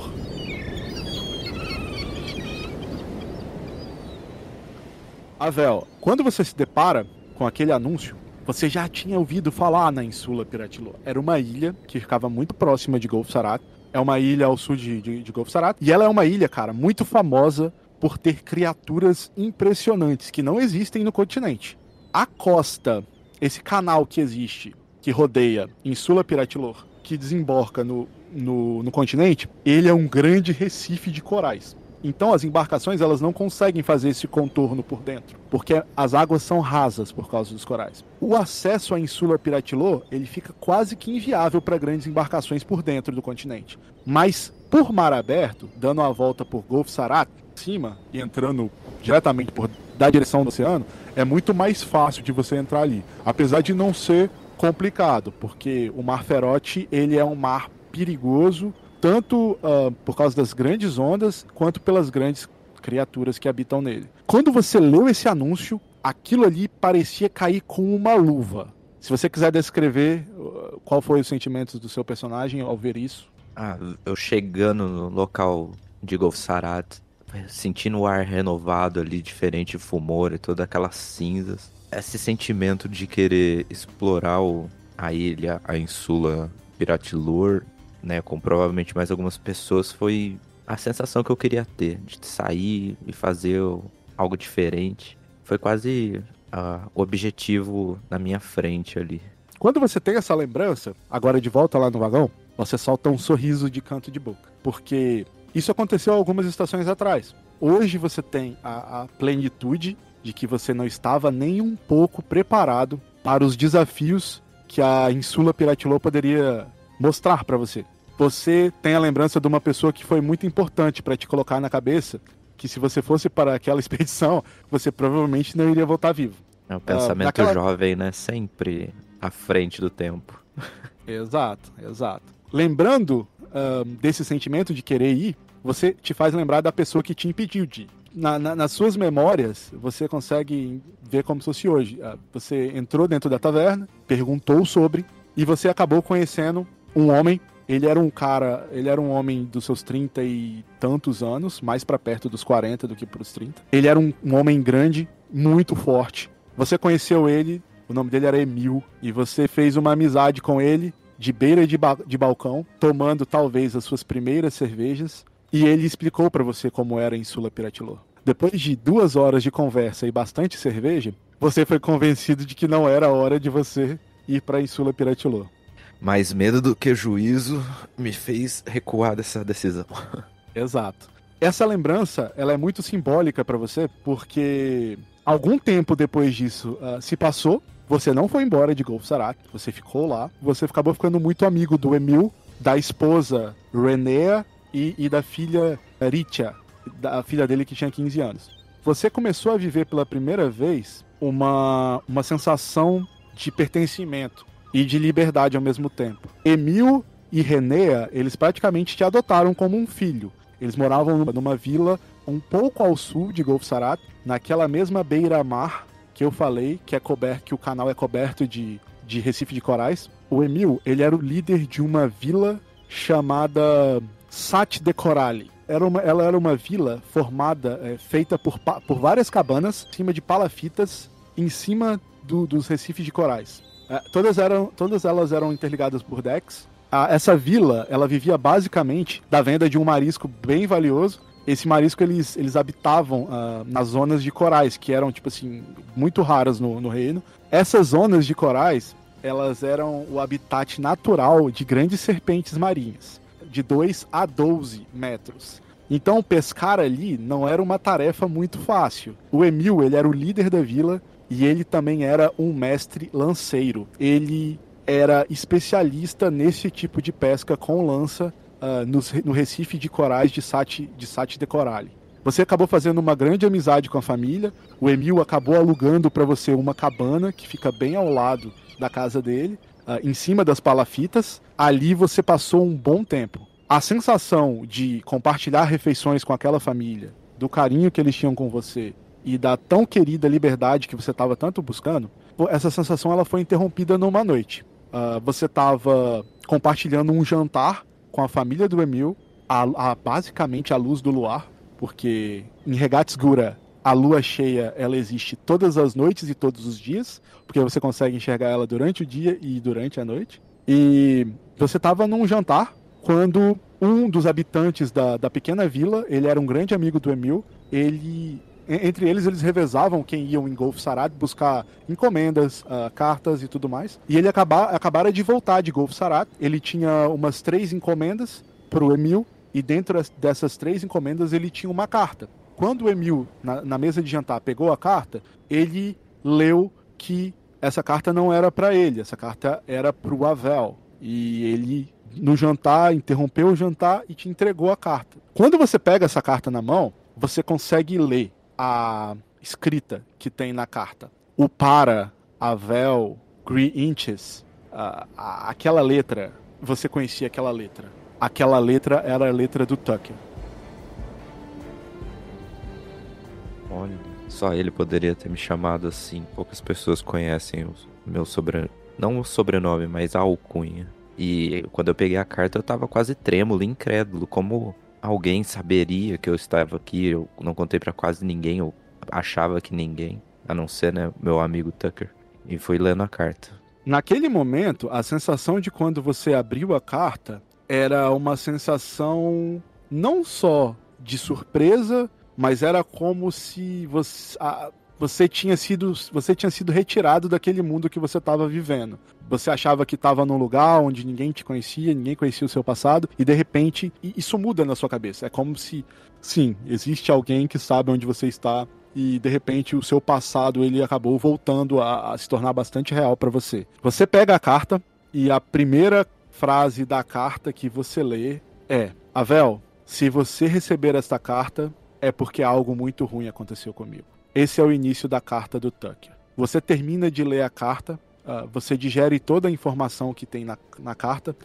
Speaker 2: Avel, quando você se depara com aquele anúncio, você já tinha ouvido falar na Insula Piratilor. Era uma ilha que ficava muito próxima de Golfo Sarat. É uma ilha ao sul de, de, de Golfo Sarat. E ela é uma ilha, cara, muito famosa por ter criaturas impressionantes que não existem no continente. A costa, esse canal que existe, que rodeia Insula Piratilor, que desemboca no, no, no continente, ele é um grande recife de corais. Então as embarcações elas não conseguem fazer esse contorno por dentro, porque as águas são rasas por causa dos corais. O acesso à Insula Piratilô ele fica quase que inviável para grandes embarcações por dentro do continente. Mas por mar aberto, dando a volta por Golfo Sarat, cima e entrando diretamente por da direção do oceano, é muito mais fácil de você entrar ali, apesar de não ser complicado, porque o Mar Ferote ele é um mar perigoso tanto uh, por causa das grandes ondas quanto pelas grandes criaturas que habitam nele. Quando você leu esse anúncio, aquilo ali parecia cair com uma luva. Se você quiser descrever uh, qual foi os sentimentos do seu personagem ao ver isso.
Speaker 5: Ah, eu chegando no local de Golfsarat, sentindo o ar renovado ali, diferente fumor e todas aquelas cinzas. Esse sentimento de querer explorar o, a ilha, a insula Piratilur, né, com provavelmente mais algumas pessoas, foi a sensação que eu queria ter de sair e fazer algo diferente. Foi quase uh, o objetivo na minha frente ali.
Speaker 2: Quando você tem essa lembrança, agora de volta lá no vagão, você solta um sorriso de canto de boca. Porque isso aconteceu algumas estações atrás. Hoje você tem a, a plenitude de que você não estava nem um pouco preparado para os desafios que a Insula Piratilô poderia mostrar para você. Você tem a lembrança de uma pessoa que foi muito importante para te colocar na cabeça que se você fosse para aquela expedição, você provavelmente não iria voltar vivo.
Speaker 5: É o pensamento uh, daquela... jovem, né? Sempre à frente do tempo.
Speaker 2: exato, exato. Lembrando uh, desse sentimento de querer ir, você te faz lembrar da pessoa que te impediu de ir. Na, na, nas suas memórias, você consegue ver como se fosse hoje. Uh, você entrou dentro da taverna, perguntou sobre, e você acabou conhecendo um homem. Ele era um cara, ele era um homem dos seus 30 e tantos anos, mais para perto dos 40 do que pros 30. Ele era um, um homem grande, muito forte. Você conheceu ele, o nome dele era Emil, e você fez uma amizade com ele de beira de, ba de balcão, tomando talvez as suas primeiras cervejas, e ele explicou para você como era em Sula Piratilô. Depois de duas horas de conversa e bastante cerveja, você foi convencido de que não era hora de você ir para Insula Piratilô.
Speaker 5: Mais medo do que juízo me fez recuar dessa decisão.
Speaker 2: Exato. Essa lembrança, ela é muito simbólica para você, porque algum tempo depois disso uh, se passou, você não foi embora de Golf Sarat, você ficou lá, você acabou ficando muito amigo do Emil, da esposa Renea e, e da filha Richa, da filha dele que tinha 15 anos. Você começou a viver pela primeira vez uma, uma sensação de pertencimento e de liberdade ao mesmo tempo. Emil e Renea, eles praticamente te adotaram como um filho. Eles moravam numa vila um pouco ao sul de Golfo Sarat, naquela mesma beira-mar que eu falei, que é coberto, que o canal é coberto de, de recife de corais. O Emil, ele era o líder de uma vila chamada Sat de Corali. Era uma, ela era uma vila formada, é, feita por, por várias cabanas, em cima de palafitas, em cima do, dos recifes de corais. É, todas, eram, todas elas eram interligadas por decks. Essa vila, ela vivia basicamente da venda de um marisco bem valioso. Esse marisco, eles, eles habitavam uh, nas zonas de corais, que eram, tipo assim, muito raras no, no reino. Essas zonas de corais, elas eram o habitat natural de grandes serpentes marinhas, de 2 a 12 metros. Então pescar ali não era uma tarefa muito fácil. O Emil, ele era o líder da vila e ele também era um mestre lanceiro. Ele era especialista nesse tipo de pesca com lança uh, no, no, Recife de Corais de Sati, de Sati de Corale. Você acabou fazendo uma grande amizade com a família. O Emil acabou alugando para você uma cabana que fica bem ao lado da casa dele, uh, em cima das palafitas. Ali você passou um bom tempo a sensação de compartilhar refeições com aquela família, do carinho que eles tinham com você e da tão querida liberdade que você estava tanto buscando, essa sensação ela foi interrompida numa noite. Uh, você estava compartilhando um jantar com a família do Emil, a, a, basicamente à luz do luar, porque em Regatsgura a lua cheia ela existe todas as noites e todos os dias, porque você consegue enxergar ela durante o dia e durante a noite. E você estava num jantar quando um dos habitantes da, da pequena vila, ele era um grande amigo do Emil, ele entre eles eles revezavam quem iam em Golf Sarad buscar encomendas, uh, cartas e tudo mais. E ele acaba, acabara de voltar de Golf Sarad. Ele tinha umas três encomendas para o Emil e dentro dessas três encomendas ele tinha uma carta. Quando o Emil na, na mesa de jantar pegou a carta, ele leu que essa carta não era para ele, essa carta era para o Avel. E ele no jantar, interrompeu o jantar e te entregou a carta. Quando você pega essa carta na mão, você consegue ler a escrita que tem na carta. O para, Avel, Green Inches, a, a, aquela letra, você conhecia aquela letra. Aquela letra era a letra do Tucker.
Speaker 5: Olha, só ele poderia ter me chamado assim. Poucas pessoas conhecem o meu sobrenome. Não o sobrenome, mas a alcunha. E quando eu peguei a carta, eu tava quase trêmulo, incrédulo. Como alguém saberia que eu estava aqui? Eu não contei para quase ninguém, eu achava que ninguém, a não ser, né, meu amigo Tucker. E fui lendo a carta.
Speaker 2: Naquele momento, a sensação de quando você abriu a carta era uma sensação não só de surpresa, mas era como se você, a, você tinha sido você tinha sido retirado daquele mundo que você estava vivendo. Você achava que estava num lugar onde ninguém te conhecia, ninguém conhecia o seu passado e de repente isso muda na sua cabeça. É como se sim, existe alguém que sabe onde você está e de repente o seu passado ele acabou voltando a, a se tornar bastante real para você. Você pega a carta e a primeira frase da carta que você lê é: Avel, se você receber esta carta, é porque algo muito ruim aconteceu comigo. Esse é o início da carta do Tucker. Você termina de ler a carta, uh, você digere toda a informação que tem na, na carta.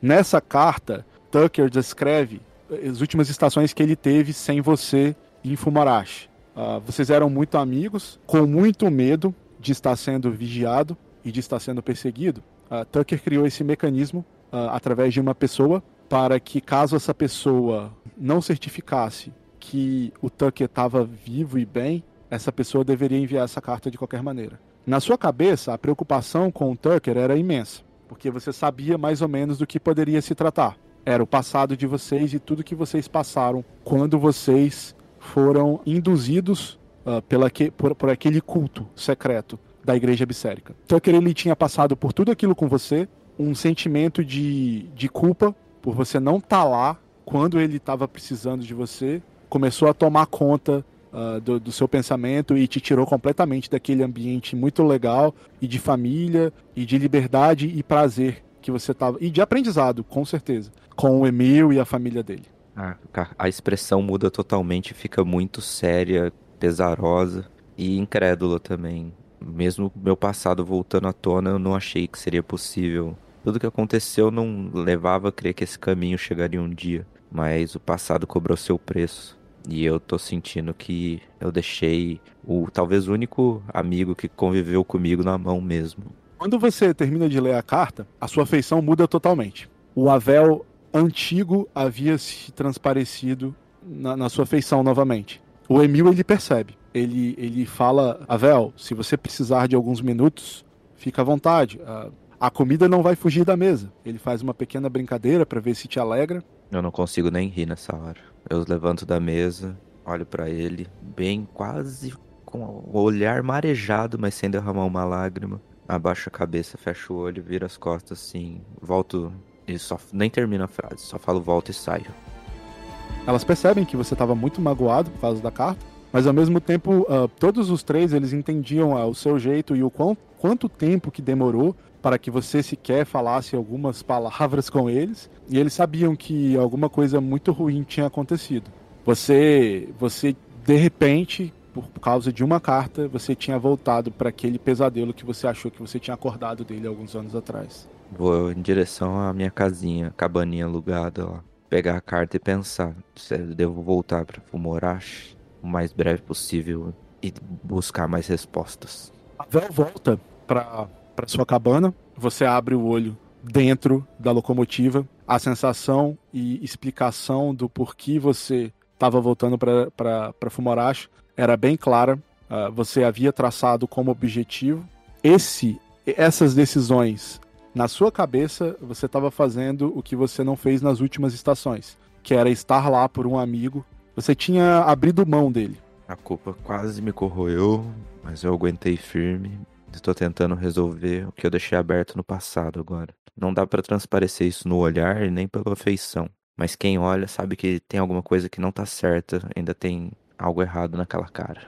Speaker 2: Nessa carta, Tucker descreve as últimas estações que ele teve sem você em Fumarashi. Uh, vocês eram muito amigos, com muito medo de estar sendo vigiado e de estar sendo perseguido. Uh, Tucker criou esse mecanismo através de uma pessoa para que, caso essa pessoa não certificasse que o Tucker estava vivo e bem, essa pessoa deveria enviar essa carta de qualquer maneira. Na sua cabeça, a preocupação com o Tucker era imensa, porque você sabia mais ou menos do que poderia se tratar. Era o passado de vocês e tudo que vocês passaram quando vocês foram induzidos uh, pela que, por, por aquele culto secreto da igreja bissérica. Tucker ele tinha passado por tudo aquilo com você, um sentimento de, de culpa por você não estar tá lá quando ele estava precisando de você, começou a tomar conta uh, do, do, seu pensamento e te tirou completamente daquele ambiente muito legal e de família e de liberdade e prazer que você estava e de aprendizado, com certeza, com o Emil e a família dele.
Speaker 5: Ah, a expressão muda totalmente, fica muito séria, pesarosa e incrédula também. Mesmo meu passado voltando à tona, eu não achei que seria possível. Tudo que aconteceu não levava a crer que esse caminho chegaria um dia, mas o passado cobrou seu preço. E eu tô sentindo que eu deixei o talvez o único amigo que conviveu comigo na mão mesmo.
Speaker 2: Quando você termina de ler a carta, a sua feição muda totalmente. O Avel antigo havia se transparecido na, na sua feição novamente. O Emil ele percebe. Ele, ele fala: Avel, se você precisar de alguns minutos, fica à vontade. A, a comida não vai fugir da mesa. Ele faz uma pequena brincadeira para ver se te alegra.
Speaker 5: Eu não consigo nem rir nessa hora. Eu levanto da mesa, olho para ele, bem quase com o olhar marejado, mas sem derramar uma lágrima. Abaixo a cabeça, fecho o olho, viro as costas assim, volto e só nem termino a frase, só falo volto e saio.
Speaker 2: Elas percebem que você estava muito magoado por causa da carta, mas ao mesmo tempo uh, todos os três eles entendiam uh, o seu jeito e o quão, quanto tempo que demorou para que você sequer falasse algumas palavras com eles, e eles sabiam que alguma coisa muito ruim tinha acontecido. Você, você de repente, por causa de uma carta, você tinha voltado para aquele pesadelo que você achou que você tinha acordado dele alguns anos atrás.
Speaker 5: Vou em direção à minha casinha, cabaninha alugada, ó. Pegar a carta e pensar se eu devo voltar para Fumorashi o mais breve possível e buscar mais respostas.
Speaker 2: A Vel volta para para sua cabana, você abre o olho dentro da locomotiva, a sensação e explicação do porquê você estava voltando para Fumorashi era bem clara. Uh, você havia traçado como objetivo esse, essas decisões na sua cabeça. Você estava fazendo o que você não fez nas últimas estações, que era estar lá por um amigo. Você tinha abrido mão dele.
Speaker 5: A culpa quase me corroeu, mas eu aguentei firme Estou tentando resolver o que eu deixei aberto no passado agora. Não dá para transparecer isso no olhar nem pela feição. Mas quem olha sabe que tem alguma coisa que não tá certa, ainda tem algo errado naquela cara.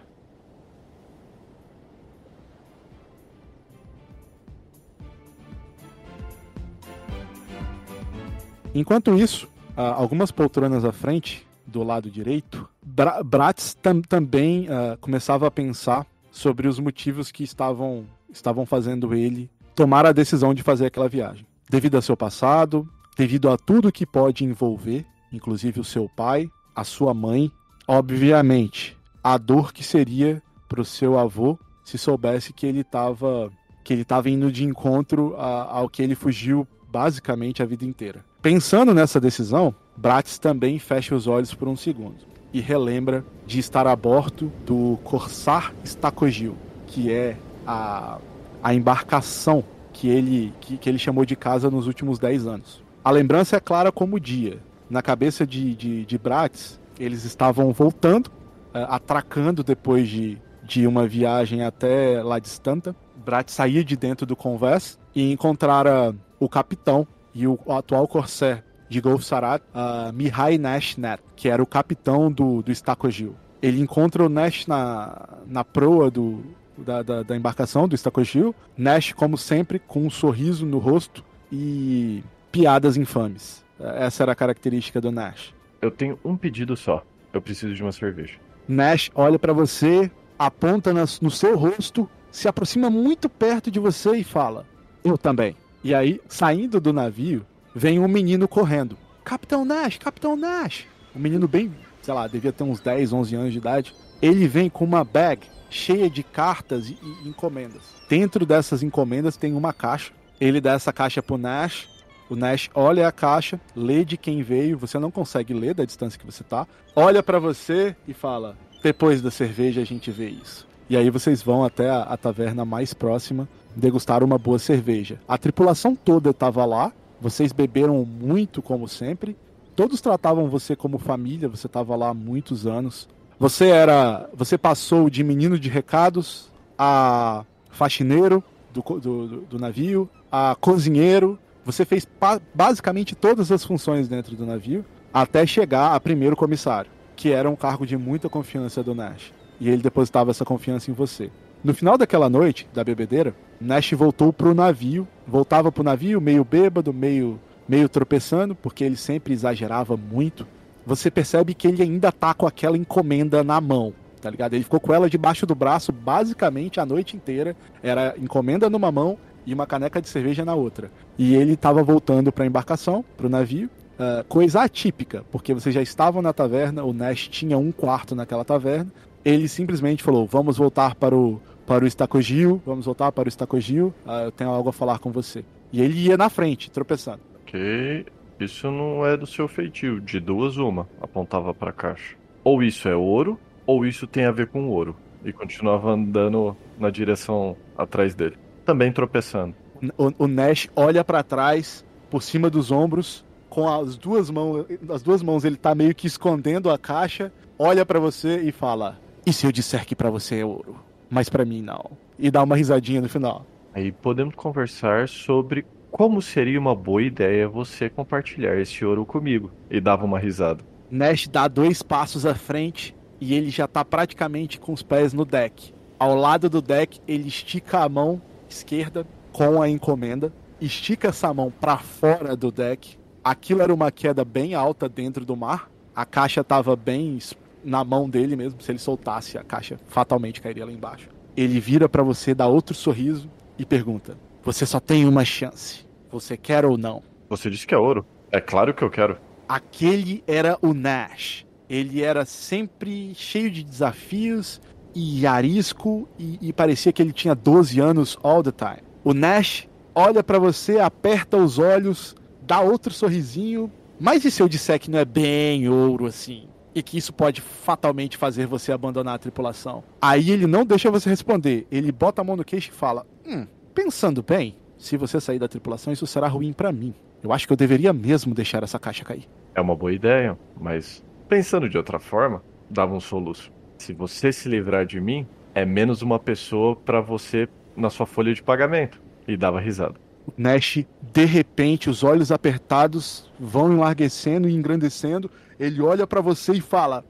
Speaker 2: Enquanto isso, algumas poltronas à frente, do lado direito, Bra Bratz tam também uh, começava a pensar sobre os motivos que estavam estavam fazendo ele tomar a decisão de fazer aquela viagem. Devido ao seu passado, devido a tudo que pode envolver, inclusive o seu pai, a sua mãe, obviamente, a dor que seria para o seu avô se soubesse que ele estava que ele estava indo de encontro a, ao que ele fugiu basicamente a vida inteira. Pensando nessa decisão, Bratz também fecha os olhos por um segundo e relembra de estar a bordo do Corsar Stacogil, que é a, a embarcação que ele, que, que ele chamou de casa nos últimos 10 anos. A lembrança é clara como o dia. Na cabeça de, de, de Bratz, eles estavam voltando, uh, atracando depois de, de uma viagem até lá distante. Bratz saía de dentro do convés e encontrara o capitão e o, atual corsair de Golf Sarat, uh, Mihai Nashnet, que era o capitão do, do Stacogil. Ele encontra o Nash na, na proa do, da, da, da embarcação do Stacogil. Nash, como sempre, com um sorriso no rosto e piadas infames. Essa era a característica do Nash.
Speaker 3: Eu tenho um pedido só. Eu preciso de uma cerveja.
Speaker 2: Nash olha para você, aponta no seu rosto, se aproxima muito perto de você e fala: Eu também. E aí, saindo do navio, vem um menino correndo. Capitão Nash, Capitão Nash. Um menino bem, sei lá, devia ter uns 10, 11 anos de idade. Ele vem com uma bag cheia de cartas e, e encomendas. Dentro dessas encomendas tem uma caixa. Ele dá essa caixa pro Nash. O Nash olha a caixa, lê de quem veio, você não consegue ler da distância que você tá. Olha para você e fala: "Depois da cerveja a gente vê isso". E aí vocês vão até a, a taverna mais próxima degustar uma boa cerveja. A tripulação toda estava lá, vocês beberam muito como sempre. Todos tratavam você como família, você estava lá há muitos anos. Você era. Você passou de menino de recados a faxineiro do, do, do navio, a cozinheiro. Você fez basicamente todas as funções dentro do navio até chegar a primeiro comissário, que era um cargo de muita confiança do Nash. E ele depositava essa confiança em você. No final daquela noite, da bebedeira, Nash voltou pro navio, voltava pro navio meio bêbado, meio, meio tropeçando, porque ele sempre exagerava muito você percebe que ele ainda tá com aquela encomenda na mão, tá ligado? Ele ficou com ela debaixo do braço basicamente a noite inteira. Era encomenda numa mão e uma caneca de cerveja na outra. E ele estava voltando para a embarcação, para o navio. Uh, coisa atípica, porque vocês já estavam na taverna, o Nash tinha um quarto naquela taverna. Ele simplesmente falou: Vamos voltar para o, para o Estacogil, vamos voltar para o Estacogil, uh, eu tenho algo a falar com você. E ele ia na frente, tropeçando.
Speaker 3: Ok, isso não é do seu feitio, de duas uma, apontava para a caixa. Ou isso é ouro, ou isso tem a ver com ouro. E continuava andando na direção atrás dele, também tropeçando.
Speaker 2: O, o Nash olha para trás, por cima dos ombros, com as duas mãos, as duas mãos ele tá meio que escondendo a caixa, olha para você e fala: "E se eu disser que para você é ouro, mas para mim não?" E dá uma risadinha no final.
Speaker 3: Aí podemos conversar sobre como seria uma boa ideia você compartilhar esse ouro comigo. E dava uma risada.
Speaker 2: Nash dá dois passos à frente e ele já tá praticamente com os pés no deck. Ao lado do deck, ele estica a mão esquerda com a encomenda, estica essa mão para fora do deck. Aquilo era uma queda bem alta dentro do mar. A caixa estava bem na mão dele mesmo. Se ele soltasse, a caixa fatalmente cairia lá embaixo. Ele vira para você, dá outro sorriso e pergunta: Você só tem uma chance. Você quer ou não?
Speaker 3: Você disse que é ouro. É claro que eu quero.
Speaker 2: Aquele era o Nash. Ele era sempre cheio de desafios e arisco e, e parecia que ele tinha 12 anos all the time. O Nash olha para você, aperta os olhos, dá outro sorrisinho. Mas e se eu disser que não é bem ouro assim? E que isso pode fatalmente fazer você abandonar a tripulação? Aí ele não deixa você responder. Ele bota a mão no queixo e fala: Hum, pensando bem, se você sair da tripulação, isso será ruim para mim. Eu acho que eu deveria mesmo deixar essa caixa cair.
Speaker 3: É uma boa ideia, mas pensando de outra forma, dava um soluço. Se você se livrar de mim, é menos uma pessoa para você na sua folha de pagamento. E dava risada.
Speaker 2: O Nash, de repente, os olhos apertados vão enlarguecendo e engrandecendo. Ele olha para você e fala: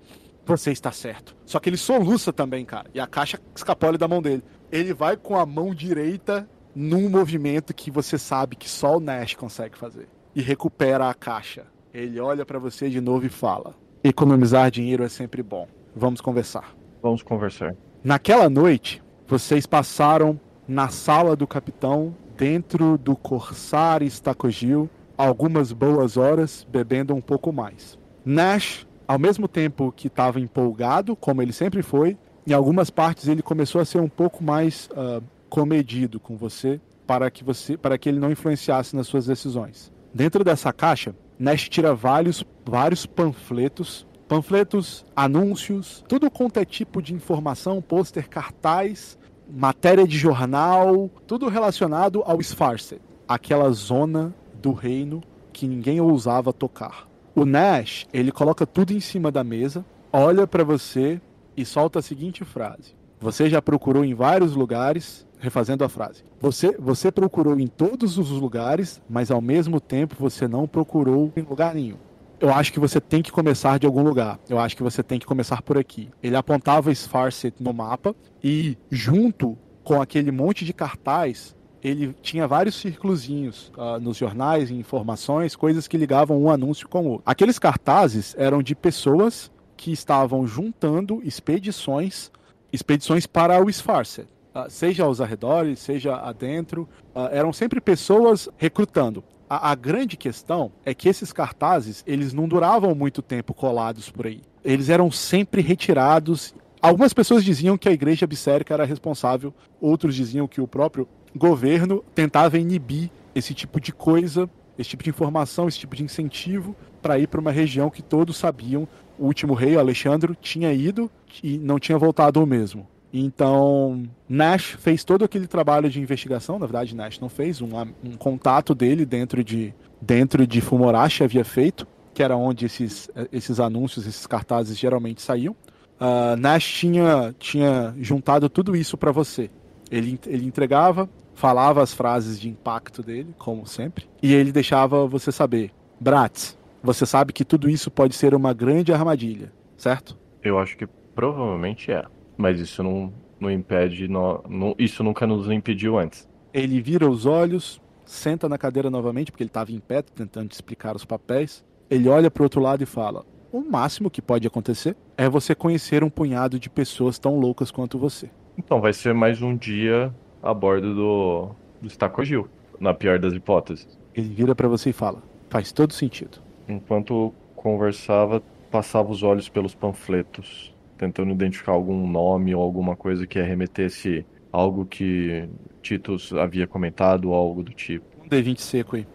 Speaker 2: Você está certo. Só que ele soluça também, cara. E a caixa escapole da mão dele. Ele vai com a mão direita num movimento que você sabe que só o Nash consegue fazer. E recupera a caixa. Ele olha para você de novo e fala: Economizar dinheiro é sempre bom. Vamos conversar.
Speaker 3: Vamos conversar.
Speaker 2: Naquela noite, vocês passaram na sala do capitão, dentro do Corsar Stacogil, algumas boas horas bebendo um pouco mais. Nash, ao mesmo tempo que estava empolgado, como ele sempre foi, em algumas partes ele começou a ser um pouco mais uh, comedido com você para que você para que ele não influenciasse nas suas decisões. Dentro dessa caixa, Nash tira vários, vários panfletos panfletos, anúncios, tudo quanto é tipo de informação, pôster, cartaz matéria de jornal, tudo relacionado ao Sfarset, aquela zona do reino que ninguém ousava tocar. O Nash, ele coloca tudo em cima da mesa, olha para você e solta a seguinte frase: Você já procurou em vários lugares, refazendo a frase. Você, você procurou em todos os lugares, mas ao mesmo tempo você não procurou em lugar nenhum eu acho que você tem que começar de algum lugar. Eu acho que você tem que começar por aqui. Ele apontava Sfarset no mapa e, junto com aquele monte de cartaz, ele tinha vários círculozinhos uh, nos jornais, em informações, coisas que ligavam um anúncio com o outro. Aqueles cartazes eram de pessoas que estavam juntando expedições, expedições para o Sfarset. Uh, seja aos arredores, seja adentro, uh, eram sempre pessoas recrutando. A, a, grande questão é que esses cartazes, eles não duravam muito tempo colados por aí. Eles eram sempre retirados. Algumas pessoas diziam que a igreja bissérica era responsável, outros diziam que o próprio governo tentava inibir esse tipo de coisa, esse tipo de informação, esse tipo de incentivo para ir para uma região que todos sabiam o último rei, Alexandre, tinha ido e não tinha voltado o mesmo. Então, Nash fez todo aquele trabalho de investigação, na verdade, Nash não fez, um, um contato dele dentro de, dentro de Fumorashi havia feito, que era onde esses, esses anúncios, esses cartazes geralmente saíam. Uh, Nash tinha, tinha juntado tudo isso para você. Ele, ele entregava, falava as frases de impacto dele, como sempre, e ele deixava você saber: Bratz, você sabe que tudo isso pode ser uma grande armadilha, certo?
Speaker 3: Eu acho que provavelmente é. Mas isso não, não impede, não, não, isso nunca nos impediu antes.
Speaker 2: Ele vira os olhos, senta na cadeira novamente, porque ele estava em pé tentando explicar os papéis. Ele olha para o outro lado e fala: O máximo que pode acontecer é você conhecer um punhado de pessoas tão loucas quanto você.
Speaker 3: Então vai ser mais um dia a bordo do, do Stacogil, na pior das hipóteses.
Speaker 2: Ele vira para você e fala: Faz todo sentido.
Speaker 3: Enquanto conversava, passava os olhos pelos panfletos tentando identificar algum nome ou alguma coisa que arremetesse algo que Titus havia comentado ou algo do tipo.
Speaker 2: Um D20 seco aí.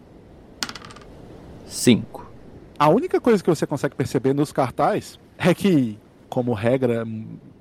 Speaker 5: 5.
Speaker 2: A única coisa que você consegue perceber nos cartazes é que, como regra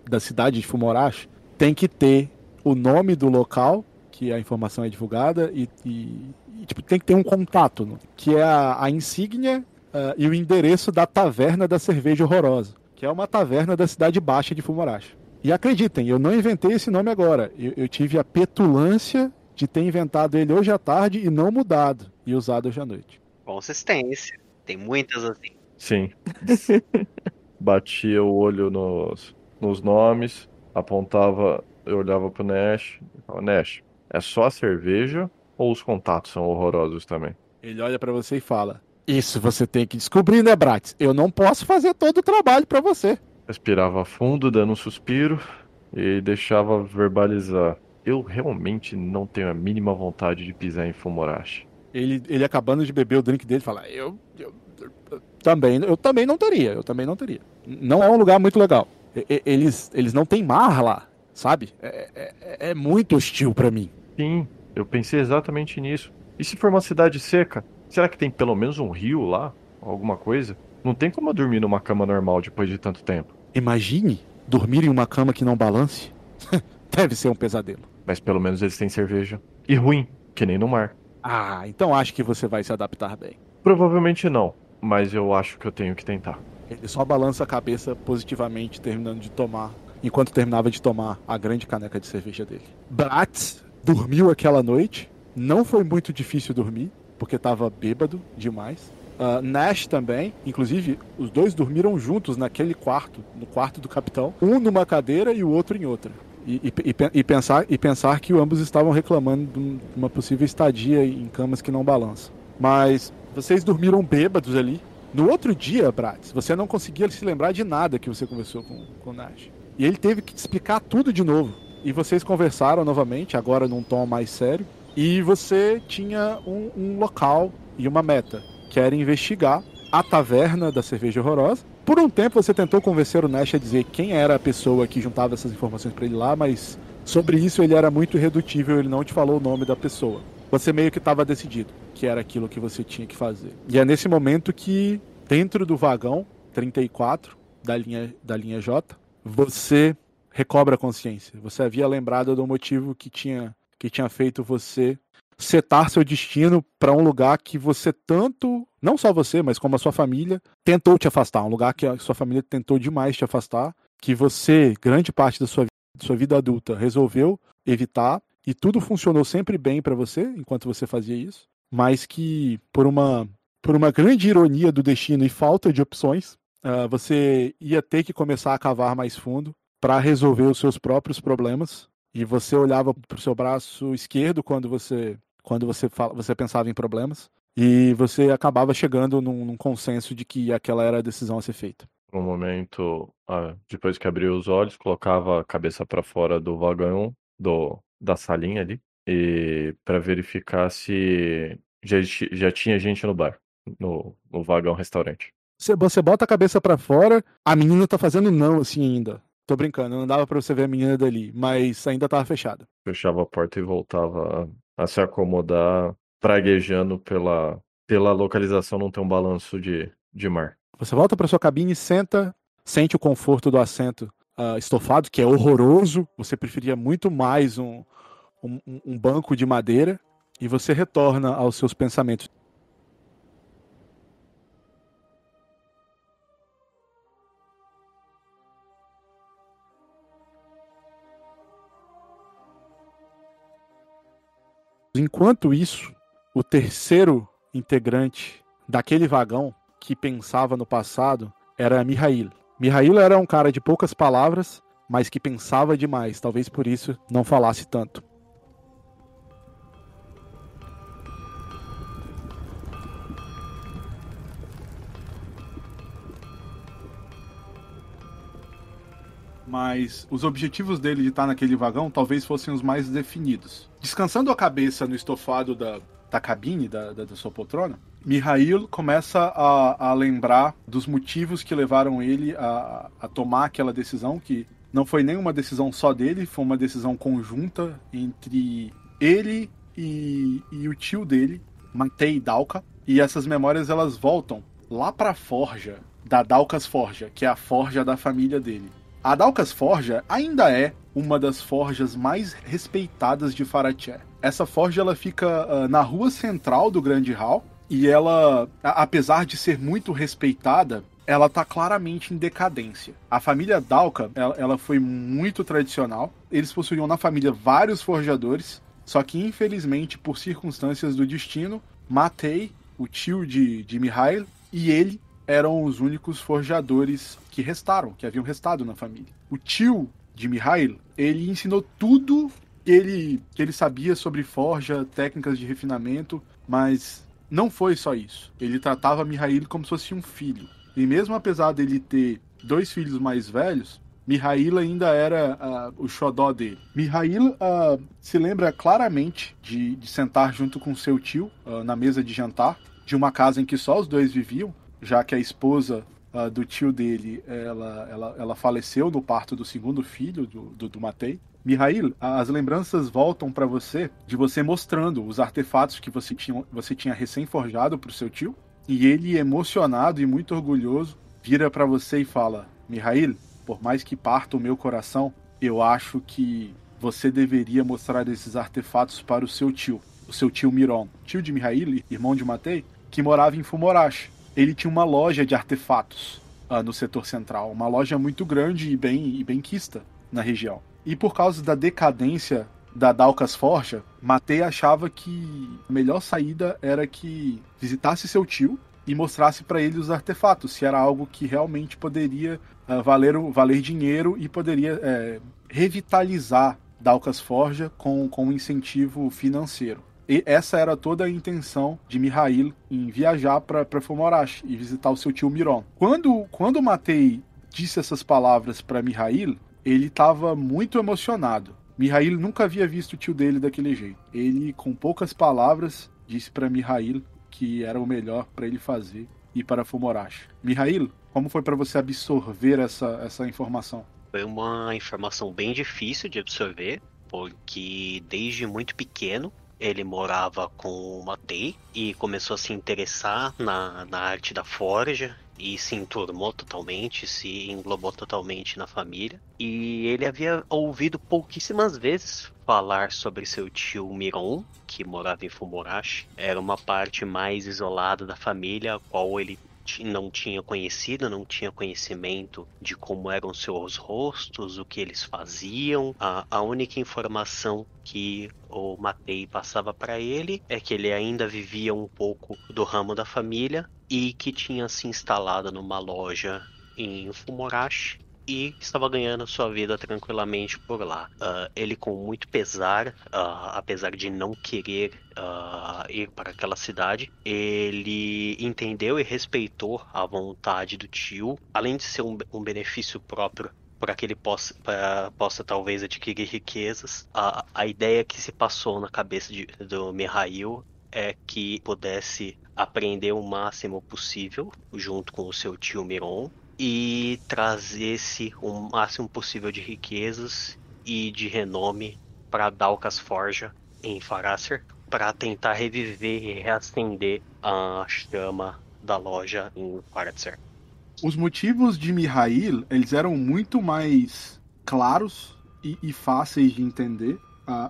Speaker 2: da cidade de Fumorashi, tem que ter o nome do local que a informação é divulgada e, e, e tipo, tem que ter um contato, né? que é a, a insígnia uh, e o endereço da taverna da cerveja horrorosa que é uma taverna da cidade baixa de Fumorashi. E acreditem, eu não inventei esse nome agora. Eu, eu tive a petulância de ter inventado ele hoje à tarde e não mudado e usado hoje à noite.
Speaker 4: Consistência. Tem muitas assim.
Speaker 3: Sim. Batia o olho nos, nos nomes, apontava, eu olhava pro Nash e falava, Nash, é só a cerveja ou os contatos são horrorosos também?
Speaker 2: Ele olha pra você e fala: Isso você tem que descobrir, né, Bratis? Eu não posso fazer todo o trabalho pra você.
Speaker 3: Respirava fundo, dando um suspiro e deixava verbalizar. Eu realmente não tenho a mínima vontade de pisar em Fumorashi.
Speaker 2: Ele, ele acabando de beber o drink dele fala: eu, eu, eu também, eu também não teria, eu também não teria. Não é um lugar muito legal. Eles, eles não têm mar lá, sabe? É, é- é muito hostil pra mim.
Speaker 3: Sim, eu pensei exatamente nisso. E se for uma cidade seca? Será que tem pelo menos um rio lá? Alguma coisa? Não tem como eu dormir numa cama normal depois de tanto tempo.
Speaker 2: Imagine dormir em uma cama que não balance. Deve ser um pesadelo.
Speaker 3: Mas pelo menos eles têm cerveja. E ruim, que nem no mar.
Speaker 2: Ah, então acho que você vai se adaptar bem.
Speaker 3: Provavelmente não, mas eu acho que eu tenho que tentar.
Speaker 2: Ele só balança a cabeça positivamente, terminando de tomar, enquanto terminava de tomar a grande caneca de cerveja dele. Bratz dormiu aquela noite. Não foi muito difícil dormir, porque estava bêbado demais. Ah, Nash também, inclusive, os dois dormiram juntos naquele quarto, no quarto do capitão, um numa cadeira e o outro em outra. E, e- e pe- pensar, e pensar que ambos estavam reclamando de um- uma possível estadia em camas que não balançam. Mas vocês dormiram bêbados ali, no outro dia, Bratz, você não conseguia se lembrar de nada que você conversou com, com o Nash. E ele teve que te explicar tudo de novo. E vocês conversaram novamente, agora num tom mais sério. E você tinha um, um local e uma meta, que era investigar a taverna da cerveja horrorosa. Por um tempo você tentou convencer o Nash a dizer quem era a pessoa que juntava essas informações pra ele lá, mas sobre isso ele era muito irredutível, ele não te falou o nome da pessoa. Você meio que estava decidido que era aquilo que você tinha que fazer. E é nesse momento que, dentro do vagão 34 da linha, da linha J, você recobra a consciência. Você havia lembrado do motivo que tinha, que tinha feito você setar seu destino para um lugar que você tanto, não só você, mas como a sua família, tentou te afastar. Um lugar que a sua família tentou demais te afastar, que você, grande parte da sua, da sua vida adulta, resolveu evitar. E tudo funcionou sempre bem para você enquanto você fazia isso, mas que por uma por uma grande ironia do destino e falta de opções, ah, você ia ter que começar a cavar mais fundo para resolver os seus próprios problemas. E você olhava para o seu braço esquerdo quando você quando você fala, você pensava em problemas e você acabava chegando num, num consenso de que aquela era a decisão a ser feita.
Speaker 3: Um momento, depois que abriu os olhos, colocava a cabeça para fora do vagão, do, da salinha ali, e para verificar se já, já tinha gente no bar, no, no vagão restaurante.
Speaker 2: Você, você bota a cabeça para fora, a menina tá fazendo não assim ainda. Tô brincando, não dava para você ver a menina dali, mas ainda tava fechada.
Speaker 3: Fechava a porta e voltava a, a se acomodar, praguejando pela, pela localização não ter um balanço de, de mar.
Speaker 2: Você volta para sua cabine, senta, sente o conforto do assento ah, estofado, que é horroroso. Você preferia muito mais um, um- um banco de madeira. E você retorna aos seus pensamentos. Enquanto isso, o terceiro integrante daquele vagão que pensava no passado era Mihail. Mihail era um cara de poucas palavras, mas que pensava demais, talvez por isso não falasse tanto. Mas os objetivos dele de estar naquele vagão talvez fossem os mais definidos. Descansando a cabeça no estofado da, da cabine da, da, da sua poltrona, Mihail começa a, a lembrar dos motivos que levaram ele a, a tomar aquela decisão, que não foi nenhuma decisão só dele, foi uma decisão conjunta entre ele e, e o tio dele, Matei Dalka. E essas memórias elas voltam lá para a forja da Dalkas Forja, que é a forja da família dele. A Dalkas Forja ainda é uma das forjas mais respeitadas de Faraché. Essa forja ela fica ah, na rua central do Grande Hall e ela, apesar de ser muito respeitada, ela tá claramente em decadência. A família Dalka, ela, ela foi muito tradicional. Eles possuíam na família vários forjadores Só que, infelizmente, por circunstâncias do destino, Matei, o tio de, de Mihail, e ele eram os únicos forjadores que restaram, que haviam restado na família. O tio de Mihail, ele ensinou tudo que ele, que ele sabia sobre forja, técnicas de refinamento, mas não foi só isso. Ele tratava Mihail como se fosse um filho. E mesmo apesar dele ter dois filhos mais velhos, Mihail ainda era uh, o xodó dele. Mihail uh, se lembra claramente de, de, sentar junto com seu tio uh, na mesa de jantar de uma casa em que só os dois viviam, já que a esposa do tio dele ela, ela, ela faleceu no parto do segundo filho do, do, do Matei. Mihail, as lembranças voltam para você de você mostrando os artefatos que você tinha, você tinha recém-forjado para o seu tio, e ele, emocionado e muito orgulhoso, vira para você e fala: Mihail, por mais que parta o meu coração, eu acho que você deveria mostrar esses artefatos para o seu tio, o seu tio Miron, tio de Mihail, irmão de Matei, que morava em Fumorashi. Ele tinha uma loja de artefatos uh, no setor central, uma loja muito grande e bem, e bem quista na região. E por causa da decadência da Dalcas Forja, Matei achava que a melhor saída era que visitasse seu tio e mostrasse para ele os artefatos, se era algo que realmente poderia uh, valer, valer dinheiro e poderia é, revitalizar Dalcas Forja com, com um incentivo financeiro. E essa era toda a intenção de Mihail em viajar para Fumorashi e visitar o seu tio Miron. Quando, quando Matei disse essas palavras para Mihail, ele estava muito emocionado. Mihail nunca havia visto o tio dele daquele jeito. Ele, com poucas palavras, disse para Mihail que era o melhor para ele fazer e para Fumorashi. Mihail, como foi para você absorver essa, essa informação?
Speaker 4: Foi uma informação bem difícil de absorver, porque desde muito pequeno ele morava com o Matei e começou a se interessar na, na arte da forja e se enturmou totalmente, se englobou totalmente na família. E ele havia ouvido pouquíssimas vezes falar sobre seu tio Miron, que morava em Fumorashi. Era uma parte mais isolada da família, a qual ele não tinha conhecido, não tinha conhecimento de como eram seus rostos, o que eles faziam. A, a única informação que o Matei passava para ele é que ele ainda vivia um pouco do ramo da família e que tinha se instalado numa loja em Fumorashi e estava ganhando sua vida tranquilamente por lá. Uh, ele, com muito pesar, uh, apesar de não querer uh, ir para aquela cidade, ele entendeu e respeitou a vontade do tio, além de ser um, um benefício próprio para que ele possa, pra, possa talvez adquirir riquezas. A, a ideia que se passou na cabeça de, do Mihail é que pudesse aprender o máximo possível junto com o seu tio Miron e trazesse o máximo possível de riquezas e de renome para Dalkas Forja em Farasser para tentar reviver e reacender a chama da loja em Farasser.
Speaker 2: Os motivos de Mihail eles eram muito mais claros e, e fáceis de entender,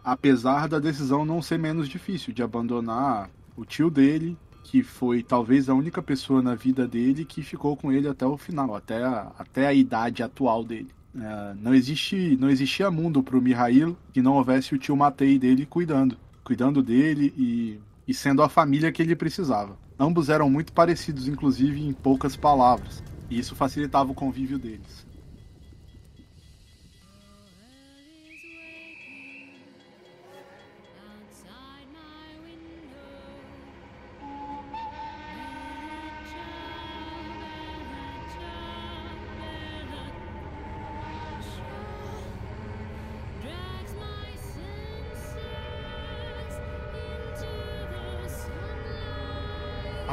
Speaker 2: apesar da decisão não ser menos difícil de abandonar o tio dele que foi talvez a única pessoa na vida dele que ficou com ele até o final, até a, até a idade atual dele. É, não, existe, não existia mundo para o Mihail que não houvesse o tio Matei dele cuidando, cuidando dele e, e sendo a família que ele precisava. Ambos eram muito parecidos, inclusive em poucas palavras, e isso facilitava o convívio deles.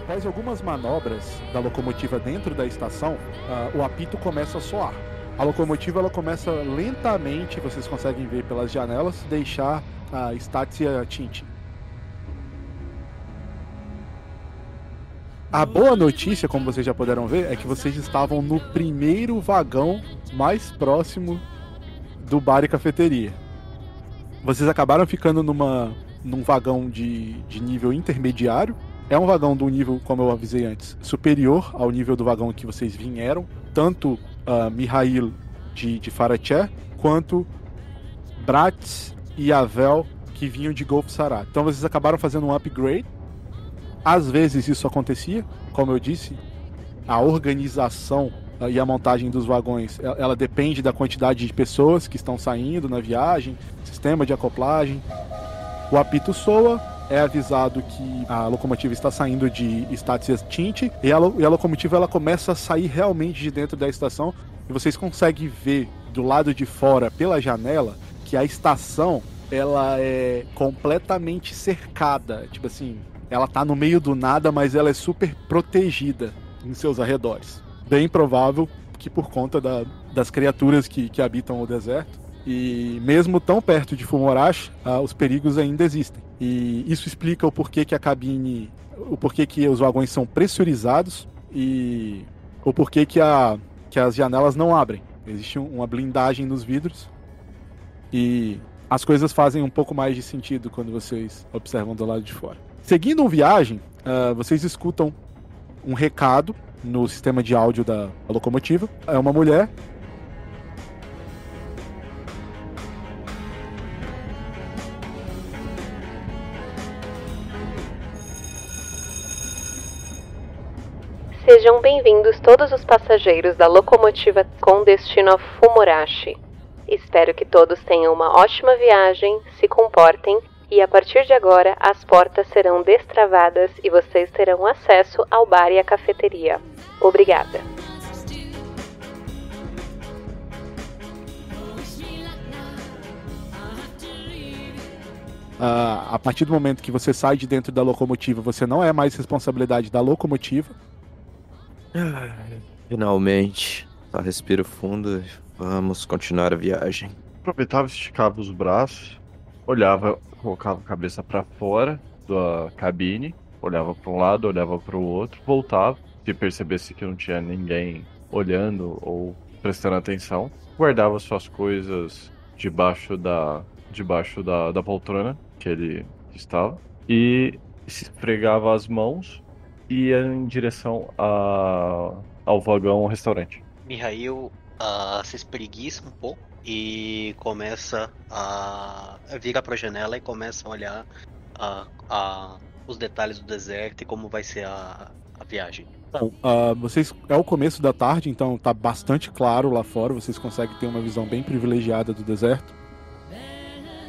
Speaker 2: Após algumas manobras da locomotiva dentro da estação, uh, o apito começa a soar. A locomotiva ela começa lentamente, vocês conseguem ver pelas janelas, deixar a Statia Tintin. A boa notícia, como vocês já puderam ver, é que vocês estavam no primeiro vagão mais próximo do bar e cafeteria. Vocês acabaram ficando numa, num vagão de, de nível intermediário, é um vagão do nível, como eu avisei antes, superior ao nível do vagão que vocês vieram, tanto uh, Mihail de, de Faraché, quanto Bratz e Avel, que vinham de Golfo Sarat. Então vocês acabaram fazendo um upgrade. Às vezes isso acontecia, como eu disse, a organização ah, e a montagem dos vagões, ela depende da quantidade de pessoas que estão saindo na viagem, sistema de acoplagem. O apito soa, é avisado que a locomotiva está saindo de Statia Tinte e a, e a locomotiva ela começa a sair realmente de dentro da estação e vocês conseguem ver do lado de fora pela janela que a estação ela é completamente cercada, tipo assim, ela tá no meio do nada, mas ela é super protegida em seus arredores. Bem provável que por conta da, das criaturas que, que habitam o deserto, e mesmo tão perto de Fumorashi, ah, os perigos ainda existem. E isso explica o porquê que a cabine, o porquê que os vagões são pressurizados e o porquê que, a, que as janelas não abrem. Existe uma blindagem nos vidros e as coisas fazem um pouco mais de sentido quando vocês observam do lado de fora. Seguindo a viagem, uh, vocês escutam um recado no sistema de áudio da locomotiva. É uma mulher
Speaker 6: Sejam bem-vindos todos os passageiros da locomotiva com destino a Fumorashi. Espero que todos tenham uma ótima viagem, se comportem e a partir de agora as portas serão destravadas e vocês terão acesso ao bar e à cafeteria. Obrigada.
Speaker 2: Uh, a partir do momento que você sai de dentro da locomotiva, você não é mais responsabilidade da locomotiva.
Speaker 5: Finalmente. Só respiro fundo vamos continuar a viagem.
Speaker 3: Aproveitava, esticava os braços, olhava, colocava a cabeça para fora da cabine, olhava para um lado, olhava para o outro, voltava. Se percebesse que não tinha ninguém olhando ou prestando atenção, guardava suas coisas debaixo da debaixo da, da poltrona que ele estava e se esfregava as mãos ia em direção a, ao vagão restaurante.
Speaker 4: Mihail uh, se espreguiça um pouco e começa a vira para a janela e começa a olhar uh, os detalhes do deserto e como vai ser a, a viagem.
Speaker 2: Bom, uh, vocês é o começo da tarde, então tá bastante claro lá fora. Vocês conseguem ter uma visão bem privilegiada do deserto.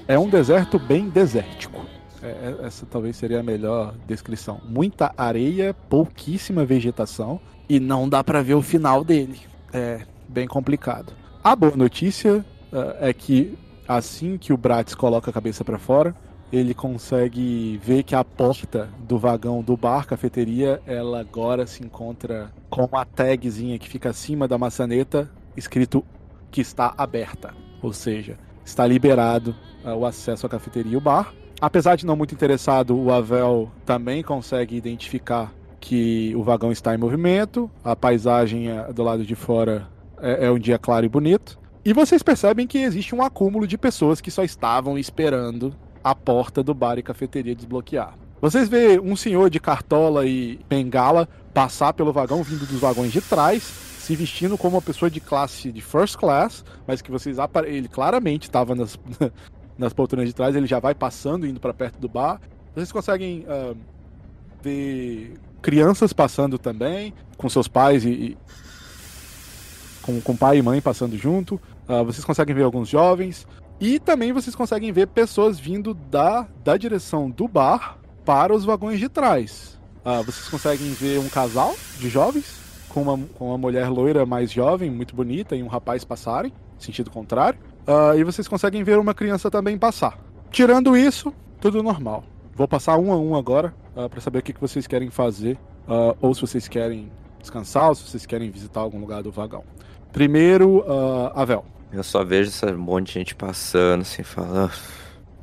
Speaker 2: É um deserto bem desértico. É, é, essa talvez seria a melhor descrição. Muita areia, pouquíssima vegetação e não dá para ver o final dele. É bem complicado. A boa notícia uh, é que assim que o Bratz coloca a cabeça para fora, ele consegue ver que a porta do vagão do bar cafeteria, ela agora se encontra com a tagzinha que fica acima da maçaneta escrito que está aberta, ou seja, está liberado uh, o acesso à cafeteria e o bar. Apesar de não muito interessado, o Avel também consegue identificar que o vagão está em movimento, a paisagem é, do lado de fora é, é um dia claro e bonito. E vocês percebem que existe um acúmulo de pessoas que só estavam esperando a porta do bar e cafeteria desbloquear. Vocês vê um senhor de cartola e bengala passar pelo vagão vindo dos vagões de trás, se vestindo como uma pessoa de classe de first class, mas que vocês ele claramente estava nas, nas poltronas de trás, ele já vai passando, indo para perto do bar. Vocês conseguem uh, ver crianças passando também, com seus pais e. e com, com pai e mãe passando junto. Uh, vocês conseguem ver alguns jovens. E também vocês conseguem ver pessoas vindo da, da direção do bar para os vagões de trás. Uh, vocês conseguem ver um casal de jovens com uma, com uma mulher loira mais jovem, muito bonita, e um rapaz passarem, sentido contrário. Uh, e vocês conseguem ver uma criança também passar. Tirando isso, tudo normal. Vou passar um a um agora uh, para saber o que, que vocês querem fazer. Uh, ou se vocês querem descansar, ou se vocês querem visitar algum lugar do vagão. Primeiro, Avel.
Speaker 5: Eu só vejo esse monte de gente passando, assim, falando.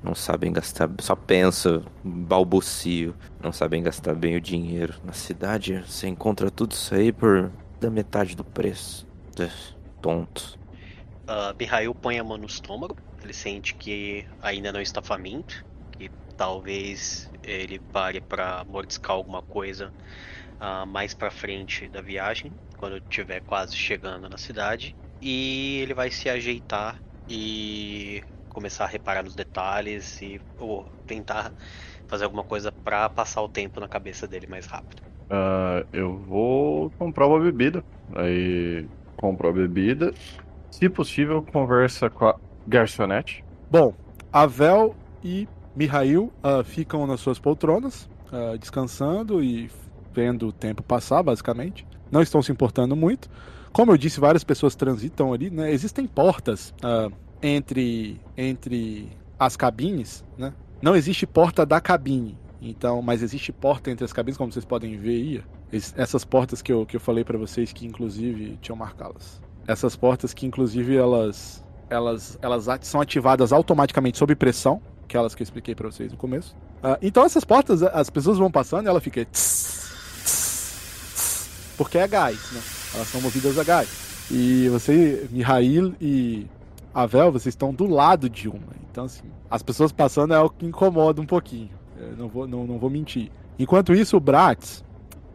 Speaker 5: Não sabem gastar, só pensa, balbucio. Não sabem gastar bem o dinheiro. Na cidade você encontra tudo isso aí por da metade do preço. Tonto.
Speaker 4: Uh, Mihail põe a mão no estômago. Ele sente que ainda não está faminto. Que talvez ele pare para mordiscar alguma coisa uh, mais para frente da viagem, quando estiver quase chegando na cidade. E ele vai se ajeitar e começar a reparar nos detalhes e ou tentar fazer alguma coisa pra passar o tempo na cabeça dele mais rápido.
Speaker 3: Ah, eu vou comprar uma bebida. Aí compro a bebida. Se possível, conversa com a garçonete.
Speaker 2: Bom, Avel e Mihail ah, ficam nas suas poltronas, ah, descansando e vendo o tempo passar, basicamente. Não estão se importando muito. Como eu disse, várias pessoas transitam ali, né? Existem portas ah, entre, entre as cabines, né? Não existe porta da cabine, então, mas existe porta entre as cabines, como vocês podem ver aí. Es- Essas portas que eu, que eu falei pra vocês que inclusive tinham marcá-las. Essas portas que inclusive elas elas elas são ativadas automaticamente sob pressão, aquelas que eu expliquei pra vocês no começo. Ah, então essas portas as pessoas vão passando e ela fica tss, tss, porque é gás, né? Elas são movidas a gás. E você, Mihail e Avel, vocês estão do lado de uma. Então, assim, as pessoas passando é algo que incomoda um pouquinho. Eu não vou, não, não vou mentir. Enquanto isso, o Bratz,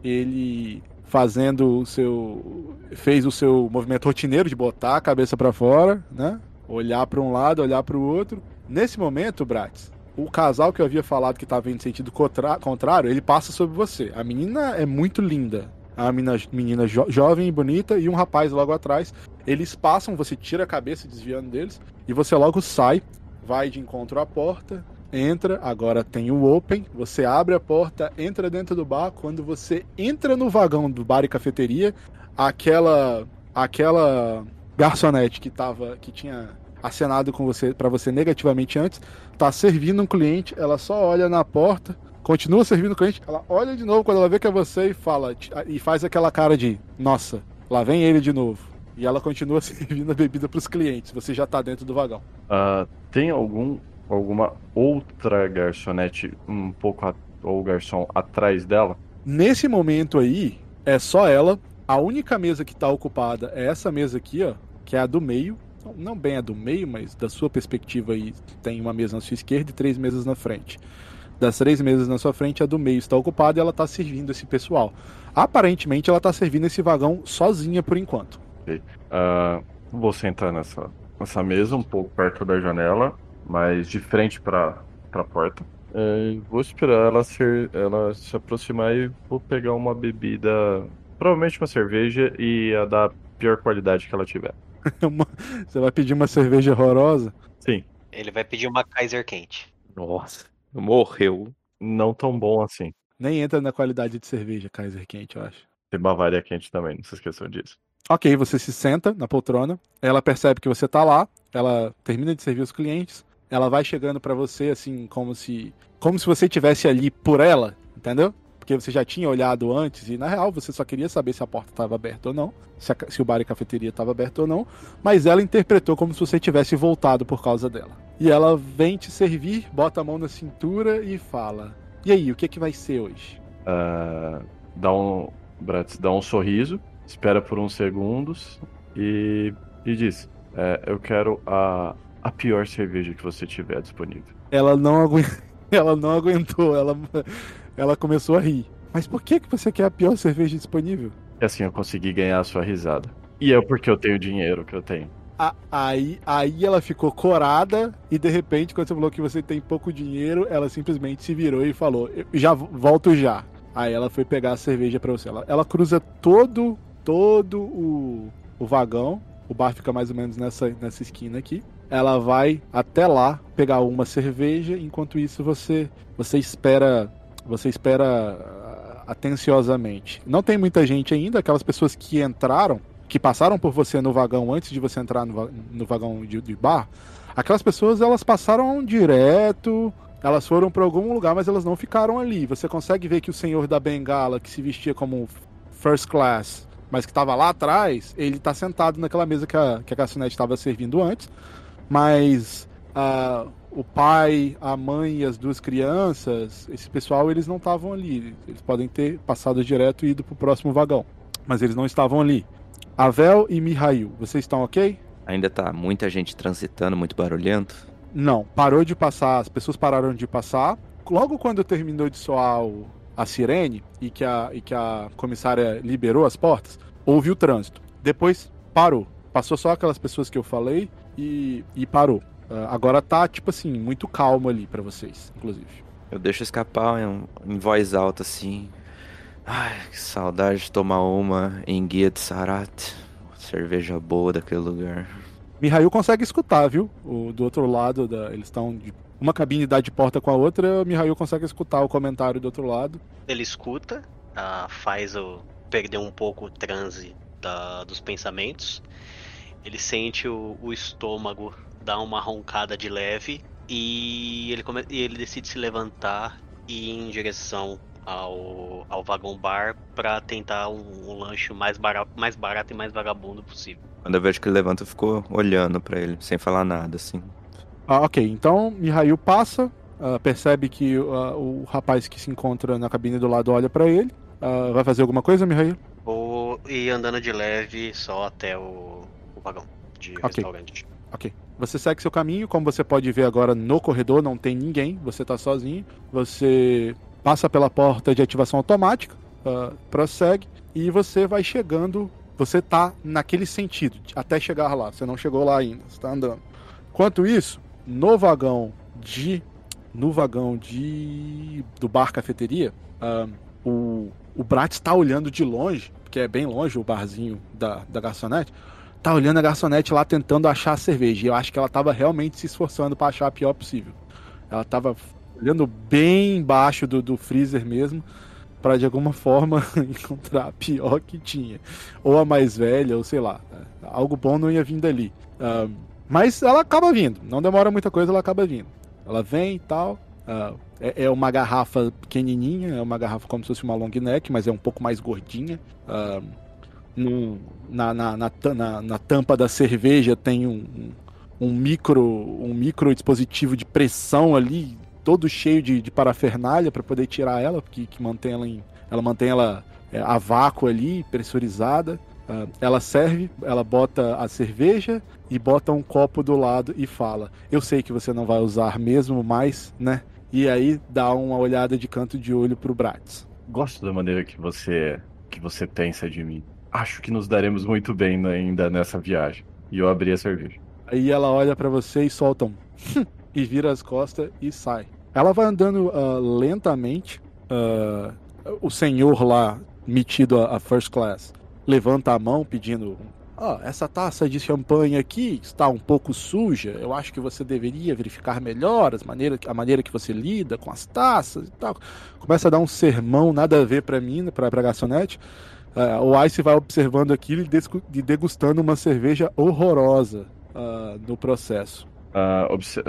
Speaker 2: ele fazendo o seu. fez o seu movimento rotineiro de botar a cabeça pra fora, né? Olhar pra um lado, olhar pro outro. Nesse momento, Bratz, o casal que eu havia falado que estava indo sentido contrário, ele passa sobre você. A menina é muito linda. A menina, menina jo- jovem e bonita e um rapaz logo atrás. Eles passam, você tira a cabeça desviando deles e você logo sai, vai de encontro à porta, entra, agora tem o open, você abre a porta, entra dentro do bar, quando você entra no vagão do bar e cafeteria, aquela aquela garçonete que tava que tinha acenado com você para você negativamente antes, tá servindo um cliente, ela só olha na porta, continua servindo o cliente, ela olha de novo quando ela vê que é você e fala e faz aquela cara de, nossa, lá vem ele de novo. E ela continua servindo a bebida pros clientes. Você já tá dentro do vagão.
Speaker 3: Ah, tem algum alguma outra garçonete um pouco a- ou garçom atrás dela?
Speaker 2: Nesse momento aí, é só ela. A única mesa que tá ocupada é essa mesa aqui, ó, que é a do meio. Não- Não bem a do meio, mas da sua perspectiva aí, tem uma mesa na sua esquerda e três mesas na frente. Das três mesas na sua frente, a do meio está ocupada e ela tá servindo esse pessoal. Aparentemente, ela tá servindo esse vagão sozinha por enquanto.
Speaker 3: Ah, vou sentar nessa, nessa mesa, um pouco perto da janela, mas de frente para a porta. É, vou esperar ela, ser, ela se aproximar e vou pegar uma bebida, provavelmente uma cerveja e a da pior qualidade que ela tiver.
Speaker 2: Você vai pedir uma cerveja horrorosa?
Speaker 3: Sim,
Speaker 4: Ele vai pedir uma Kaiser quente.
Speaker 5: Nossa, morreu.
Speaker 3: não tão bom assim.
Speaker 2: Nem entra na qualidade de cerveja, Kaiser Quente, eu acho.
Speaker 3: Tem Bavária quente também, não se esqueçam disso.
Speaker 2: Ok, você se senta na poltrona, ela percebe que você tá lá, ela termina de servir os clientes, ela vai chegando pra você assim, como se como se você tivesse ali por ela, entendeu? Porque você já tinha olhado antes e na real você só queria saber se a porta estava aberta ou não, se, a se o bar e cafeteria estava aberto ou não, mas ela interpretou como se você tivesse voltado por causa dela. E ela vem te servir, bota a mão na cintura e fala: "E aí, o que que vai ser hoje?"
Speaker 3: Ah, dá um, Bratz dá um sorriso, espera por uns segundos e, e diz: é, Eu quero a, a pior cerveja que você tiver disponível.
Speaker 2: Ela não, agui... ela não aguentou, ela, ela começou a rir. Mas por que, que você quer a pior cerveja disponível?
Speaker 3: E assim eu consegui ganhar a sua risada. E é porque eu tenho dinheiro que eu tenho.
Speaker 2: A- aí, aí ela ficou corada e de repente, quando você falou que você tem pouco dinheiro, ela simplesmente se virou e falou: "Eu já vo- volto já. Aí ela foi pegar a cerveja pra você. Ela, ela cruza todo, todo o, o vagão. O bar fica mais ou menos nessa, nessa esquina aqui. Ela vai até lá pegar uma cerveja. Enquanto isso, você você espera você espera ah, atenciosamente. Não tem muita gente ainda. Aquelas pessoas que entraram que passaram por você no vagão antes de você entrar no, no vagão de, de bar, aquelas pessoas elas passaram direto, elas foram para algum lugar, mas elas não ficaram ali. Você consegue ver que o senhor da bengala, que se vestia como first class, mas que estava lá atrás, ele está sentado naquela mesa que a, que a garçonete estava servindo antes, mas o pai, a mãe e as duas crianças, esse pessoal, eles não estavam ali. Eles podem ter passado direto e ido para o próximo vagão, mas eles não estavam ali. Avel e Mihail, vocês estão ok?
Speaker 5: Ainda tá muita gente transitando, muito barulhento.
Speaker 2: Não, parou de passar, as pessoas pararam de passar. Logo quando terminou de soar o- a sirene e que a, e que a comissária liberou as portas, houve o trânsito. Depois parou. Passou só aquelas pessoas que eu falei e, e parou. Uh, agora tá, tipo assim, muito calmo ali para vocês, inclusive.
Speaker 5: Eu deixo escapar em, em, voz alta assim. Ai, que saudade de tomar uma em Guia de Sarat. Cerveja boa daquele lugar.
Speaker 2: Mihail consegue escutar, viu? O, do outro lado, da, eles estão de uma cabine dá de porta com a outra, o Mihail consegue escutar o comentário do outro lado.
Speaker 4: Ele escuta, uh, faz o perder um pouco o transe da, dos pensamentos. Ele sente o, o estômago dar uma roncada de leve e ele, come, e ele decide se levantar e ir em direção ao, ao vagão bar para tentar um, um, lanche mais barato, mais barato e mais vagabundo possível.
Speaker 5: Quando eu vejo que ele levanta, eu fico olhando para ele, sem falar nada, assim.
Speaker 2: Ah, ok, então Mihail passa, uh, percebe que uh, o rapaz que se encontra na cabine do lado olha para ele. Uh, vai fazer alguma coisa, Mihail?
Speaker 4: Vou ir andando de leve só até o, o vagão de okay. restaurante.
Speaker 2: Ok. Você segue seu caminho, como você pode ver agora no corredor, não tem ninguém, você tá sozinho. Você passa pela porta de ativação automática, uh, prossegue e você vai chegando. Você tá naquele sentido, até chegar lá. Você não chegou lá ainda, você tá andando. Enquanto isso, no vagão de. No vagão de. do bar cafeteria, uh, o, o Brat está olhando de longe, porque é bem longe o barzinho da, da garçonete tá olhando a garçonete lá tentando achar a cerveja. E eu acho que ela tava realmente se esforçando para achar a pior possível. Ela tava olhando bem embaixo do, do freezer mesmo, para de alguma forma encontrar a pior que tinha. Ou a mais velha, ou sei lá. Algo bom não ia vir dali. Uh, mas ela acaba vindo. Não demora muita coisa, ela acaba vindo. Ela vem e tal. Uh, é, é, uma garrafa pequenininha, é uma garrafa como se fosse uma long neck, mas é um pouco mais gordinha. Uh, na, na, na, na, tampa da cerveja tem um, um, micro um micro dispositivo de pressão ali, todo cheio de, de parafernália para poder tirar ela, porque que mantém ela em, ela mantém ela é, a vácuo ali, pressurizada. Uh, ela serve, ela bota a cerveja e bota um copo do lado e fala: Eu sei que você não vai usar mesmo, mas, né? E aí dá uma olhada de canto de olho pro Bratz.
Speaker 3: Gosto da maneira que você que você pensa de mim acho que nos daremos muito bem ainda nessa viagem. E eu abri a cerveja.
Speaker 2: Aí ela olha para você e solta um e vira as costas e sai. Ela vai andando uh, lentamente. Uh, o senhor lá, metido a, a, first class, levanta a mão pedindo: oh, essa taça de champanhe aqui está um pouco suja. Eu acho que você deveria verificar melhor as maneiras, a maneira que você lida com as taças e tal. Começa a dar um sermão nada a ver para mim, para a garçonete. Uh, o Ice vai observando aquilo e degustando uma cerveja horrorosa uh, no processo.
Speaker 3: Uh, obse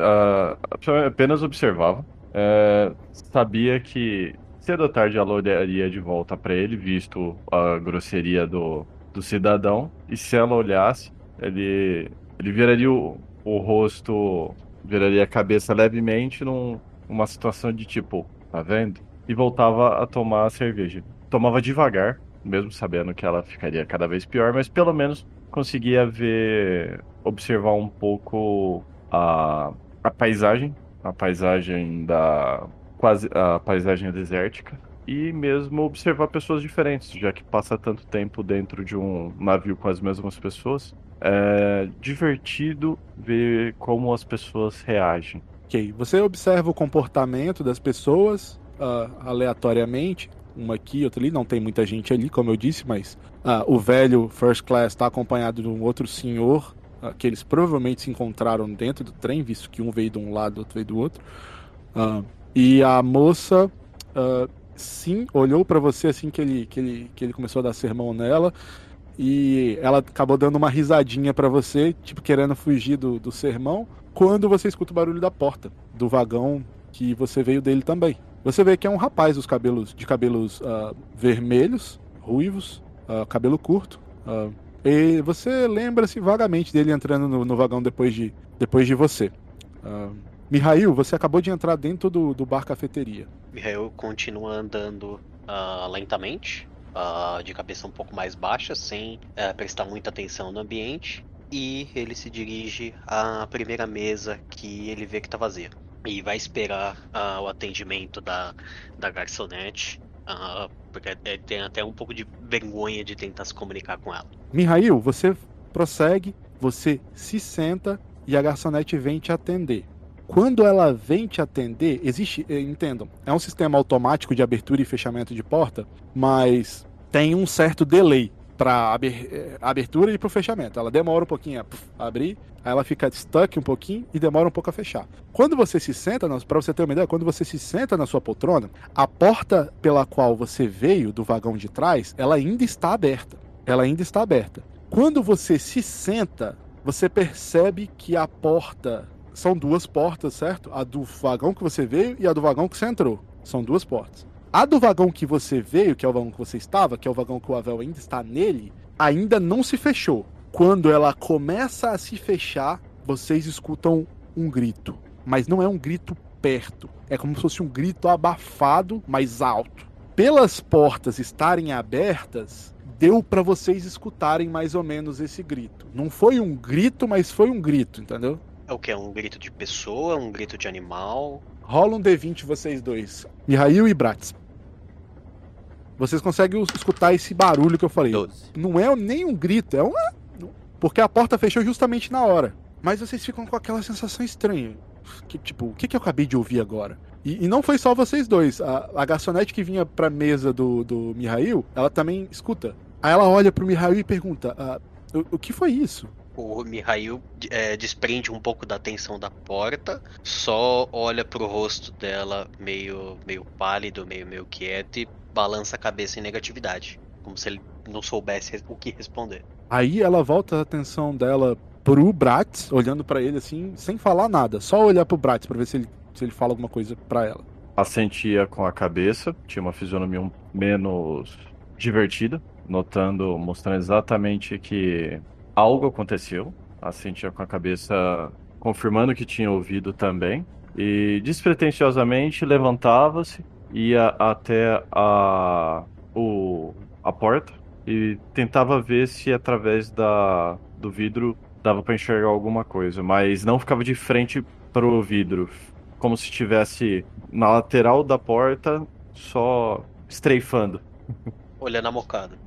Speaker 3: apenas observava. É, sabia que cedo ou tarde ela olharia de volta para ele, visto a grosseria do, do cidadão. E se ela olhasse, ele, ele viraria o, o rosto, viraria a cabeça levemente numa num, situação de tipo, tá vendo? E voltava a tomar a cerveja. Tomava devagar, mesmo sabendo que ela ficaria cada vez pior, mas pelo menos conseguia ver, observar um pouco a, a paisagem, a paisagem da quase a paisagem desértica e mesmo observar pessoas diferentes, já que passa tanto tempo dentro de um navio com as mesmas pessoas. É divertido ver como as pessoas reagem.
Speaker 2: Ok, você observa o comportamento das pessoas uh, aleatoriamente, uma aqui, outra ali. Não tem muita gente ali, como eu disse, mas ah, o velho First Class está acompanhado de um outro senhor ah, que eles provavelmente se encontraram dentro do trem, visto que um veio de um lado, outro veio do outro. Ah, e a moça, sim, olhou para você assim que ele, que, ele, que ele começou a dar sermão nela. E ela acabou dando uma risadinha para você, tipo querendo fugir do, do sermão, quando você escuta o barulho da porta do vagão que você veio dele também. Você vê que é um rapaz os cabelos, de cabelos uh, vermelhos, ruivos, uh, cabelo curto. Uh, e você lembra-se vagamente dele entrando no, no, vagão depois de, depois de você. Uh, Mihail, você acabou de entrar dentro do, do bar cafeteria.
Speaker 4: Mihail continua andando lentamente, de cabeça um pouco mais baixa, sem eh, prestar muita atenção no ambiente. E ele se dirige à primeira mesa que ele vê que está vazia e vai esperar uh, o atendimento da, da garçonete, uh, porque tem até um pouco de vergonha de tentar se comunicar com ela.
Speaker 2: Mihail, você prossegue, você se senta e a garçonete vem te atender. Quando ela vem te atender, existe, eh, entendam, é um sistema automático de abertura e fechamento de porta, mas tem um certo delay para eh, abertura e para fechamento. Ela demora um pouquinho a abrir, aí ela fica stuck um pouquinho e demora um pouco a fechar. Quando você se senta, para você ter uma ideia, quando você se senta na sua poltrona, a porta pela qual você veio do vagão de trás, ela ainda está aberta. Ela ainda está aberta. Quando você se senta, você percebe que a porta são duas portas, certo? A do vagão que você veio e a do vagão que você entrou. São duas portas. A do vagão que você veio, que é o vagão que você estava, que é o vagão que o Avel ainda está nele, ainda não se fechou. Quando ela começa a se fechar, vocês escutam um grito. Mas não é um grito perto. É como se fosse um grito abafado, mais alto. Pelas portas estarem abertas, deu para vocês escutarem mais ou menos esse grito. Não foi um grito, mas foi um grito, entendeu?
Speaker 4: É o que? É um grito de pessoa? Um grito de animal?
Speaker 2: Rola um D20 vocês dois. Mihail e Bratz. Vocês conseguem escutar esse barulho que eu falei.
Speaker 5: Doze.
Speaker 2: Não é nem um grito, é um. Porque a porta fechou justamente na hora. Mas vocês ficam com aquela sensação estranha. Que, tipo, o que, que eu acabei de ouvir agora? E, e não foi só vocês dois. A, a garçonete que vinha pra mesa do, do Mihail, ela também escuta. Aí ela olha pro Mihail e pergunta: ah, o, o que foi isso?
Speaker 4: O Mihail é, desprende um pouco da atenção da porta, só olha pro rosto dela meio, meio pálido, meio, meio quieto e balança a cabeça em negatividade. Como se ele não soubesse o que responder.
Speaker 2: Aí ela volta a atenção dela pro Bratz, olhando para ele assim, sem falar nada. Só olhar pro Bratz pra ver se ele, se ele fala alguma coisa para ela.
Speaker 3: Assentia com a cabeça, tinha uma fisionomia menos divertida, notando, mostrando exatamente que algo aconteceu. Assentia com a cabeça, confirmando que tinha ouvido também. E despretensiosamente levantava-se, ia até a, o, a porta e tentava ver se através da, do vidro dava para enxergar alguma coisa, mas não ficava de frente para o vidro, como se estivesse na lateral da porta, só estreifando.
Speaker 4: Olhando a mocada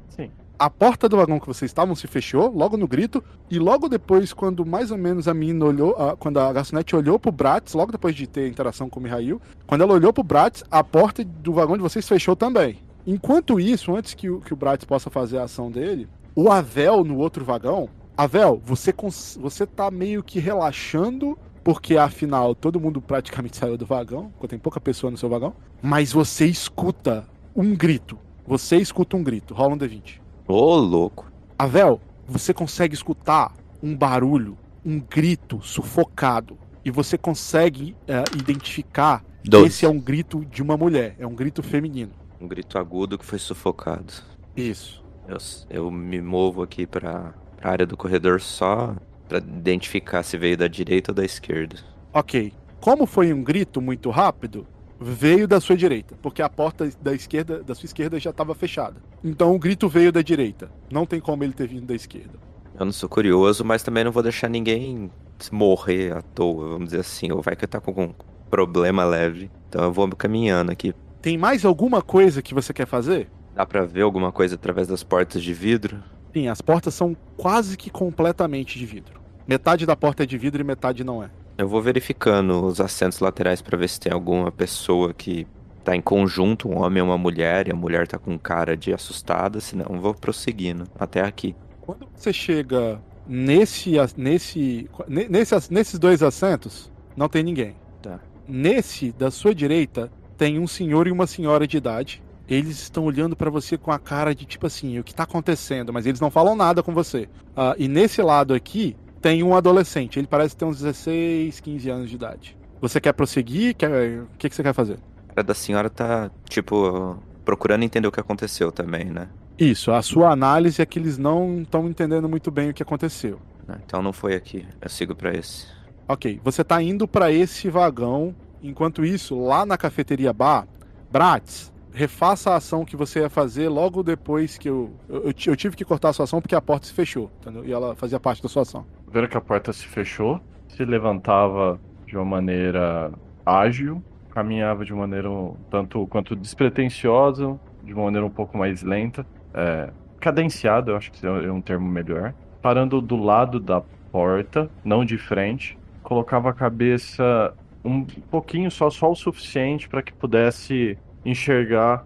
Speaker 2: a porta do vagão que vocês estavam se fechou, logo no grito, e logo depois, quando mais ou menos a menina olhou, a, quando a garçonete olhou pro Bratz, logo depois de ter interação com o Mihail, quando ela olhou pro Bratz, a porta do vagão de vocês fechou também. Enquanto isso, antes que o, que o Bratz possa fazer a ação dele, o Avel no outro vagão, Avel, você, você tá meio que relaxando, porque afinal todo mundo praticamente saiu do vagão, porque tem pouca pessoa no seu vagão, mas você escuta um grito. Você escuta um grito. Rola um D20.
Speaker 5: Ô, louco.
Speaker 2: Avel, você consegue escutar um barulho, um grito sufocado. E você consegue uh, identificar que esse é um grito de uma mulher, é um grito feminino.
Speaker 5: Um grito agudo que foi sufocado.
Speaker 2: Isso.
Speaker 5: Eu, eu me movo aqui pra, pra área do corredor só para identificar se veio da direita ou da esquerda.
Speaker 2: Ok. Como foi um grito muito rápido, veio da sua direita, porque a porta da esquerda, da sua esquerda já estava fechada. Então o grito veio da direita. Não tem como ele ter vindo da esquerda.
Speaker 5: Eu não sou curioso, mas também não vou deixar ninguém morrer à toa, vamos dizer assim. Ou vai que tá com um problema leve. Então eu vou caminhando aqui.
Speaker 2: Tem mais alguma coisa que você quer fazer?
Speaker 5: Dá pra ver alguma coisa através das portas de vidro?
Speaker 2: Sim, as portas são quase que completamente de vidro. Metade da porta é de vidro e metade não é.
Speaker 5: Eu vou verificando os assentos laterais para ver se tem alguma pessoa que tá em conjunto, um homem e uma mulher, e a mulher tá com cara de assustada, senão eu vou prosseguindo até aqui.
Speaker 2: Quando você chega nesse, nesse, nesse, nesses dois assentos, não tem ninguém.
Speaker 5: Tá.
Speaker 2: Nesse, da sua direita, tem um senhor e uma senhora de idade. Eles estão olhando para você com a cara de tipo assim, o que tá acontecendo, mas eles não falam nada com você. Uh, e nesse lado aqui, tem um adolescente. Ele parece ter uns 16, 15 anos de idade. Você quer prosseguir? Quer... O que, que você quer fazer?
Speaker 5: A da senhora tá, tipo, procurando entender o que aconteceu também, né?
Speaker 2: Isso, a sua análise é que eles não estão entendendo muito bem o que aconteceu.
Speaker 5: Ah, então não foi aqui, eu sigo para esse.
Speaker 2: Ok, você tá indo para esse vagão. Enquanto isso, lá na cafeteria bar, Bratz, refaça a ação que você ia fazer logo depois que eu, eu, eu, tive que cortar a sua ação porque a porta se fechou, entendeu? E ela fazia parte da sua ação.
Speaker 3: Vendo que a porta se fechou, se levantava de uma maneira ágil, caminhava de maneira tanto quanto despretensiosa, de uma maneira um pouco mais lenta, é, cadenciada, eu acho que é um termo melhor, parando do lado da porta, não de frente, colocava a cabeça um pouquinho só, só o suficiente para que pudesse enxergar,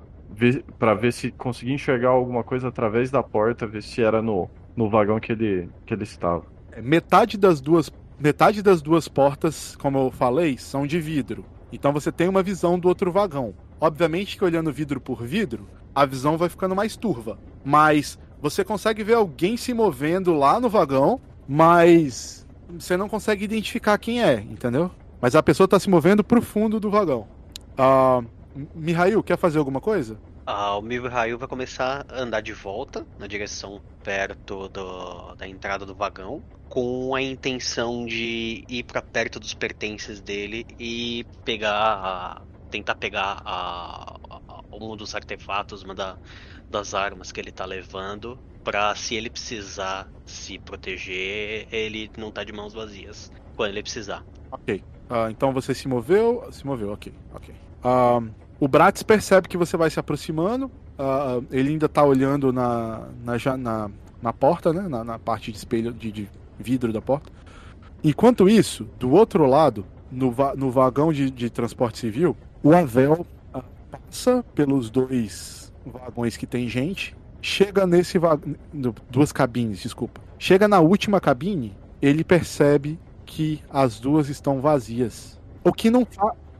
Speaker 3: para ver se conseguia enxergar alguma coisa através da porta, ver se era no, no vagão que ele, que ele estava.
Speaker 2: Metade das duas metade das duas portas, como eu falei, são de vidro. Então você tem uma visão do outro vagão. Obviamente que olhando vidro por vidro, a visão vai ficando mais turva. Mas você consegue ver alguém se movendo lá no vagão, mas você não consegue identificar quem é, entendeu? Mas a pessoa está se movendo pro fundo do vagão. Uh, Mihail, quer fazer alguma coisa?
Speaker 4: Ah, o Mihail vai começar a andar de volta na direção perto do, da entrada do vagão, com a intenção de ir para perto dos pertences dele e pegar, tentar pegar a, a, um dos artefatos, uma da, das armas que ele tá levando, para se ele precisar se proteger, ele não tá de mãos vazias quando ele precisar.
Speaker 2: Ok. Uh, então você se moveu, se moveu, ok, ok. Uh, o Bratz percebe que você vai se aproximando. Uh, ele ainda tá olhando na, na, na, na porta, né? Na, na, parte de espelho de, de, vidro da porta. Enquanto isso, do outro lado, no, va no vagão de, de, transporte civil, o Avel uh, passa pelos dois vagões que tem gente. Chega nesse vagão. Duas cabines, desculpa. Chega na última cabine, ele percebe que as duas estão vazias. O que não,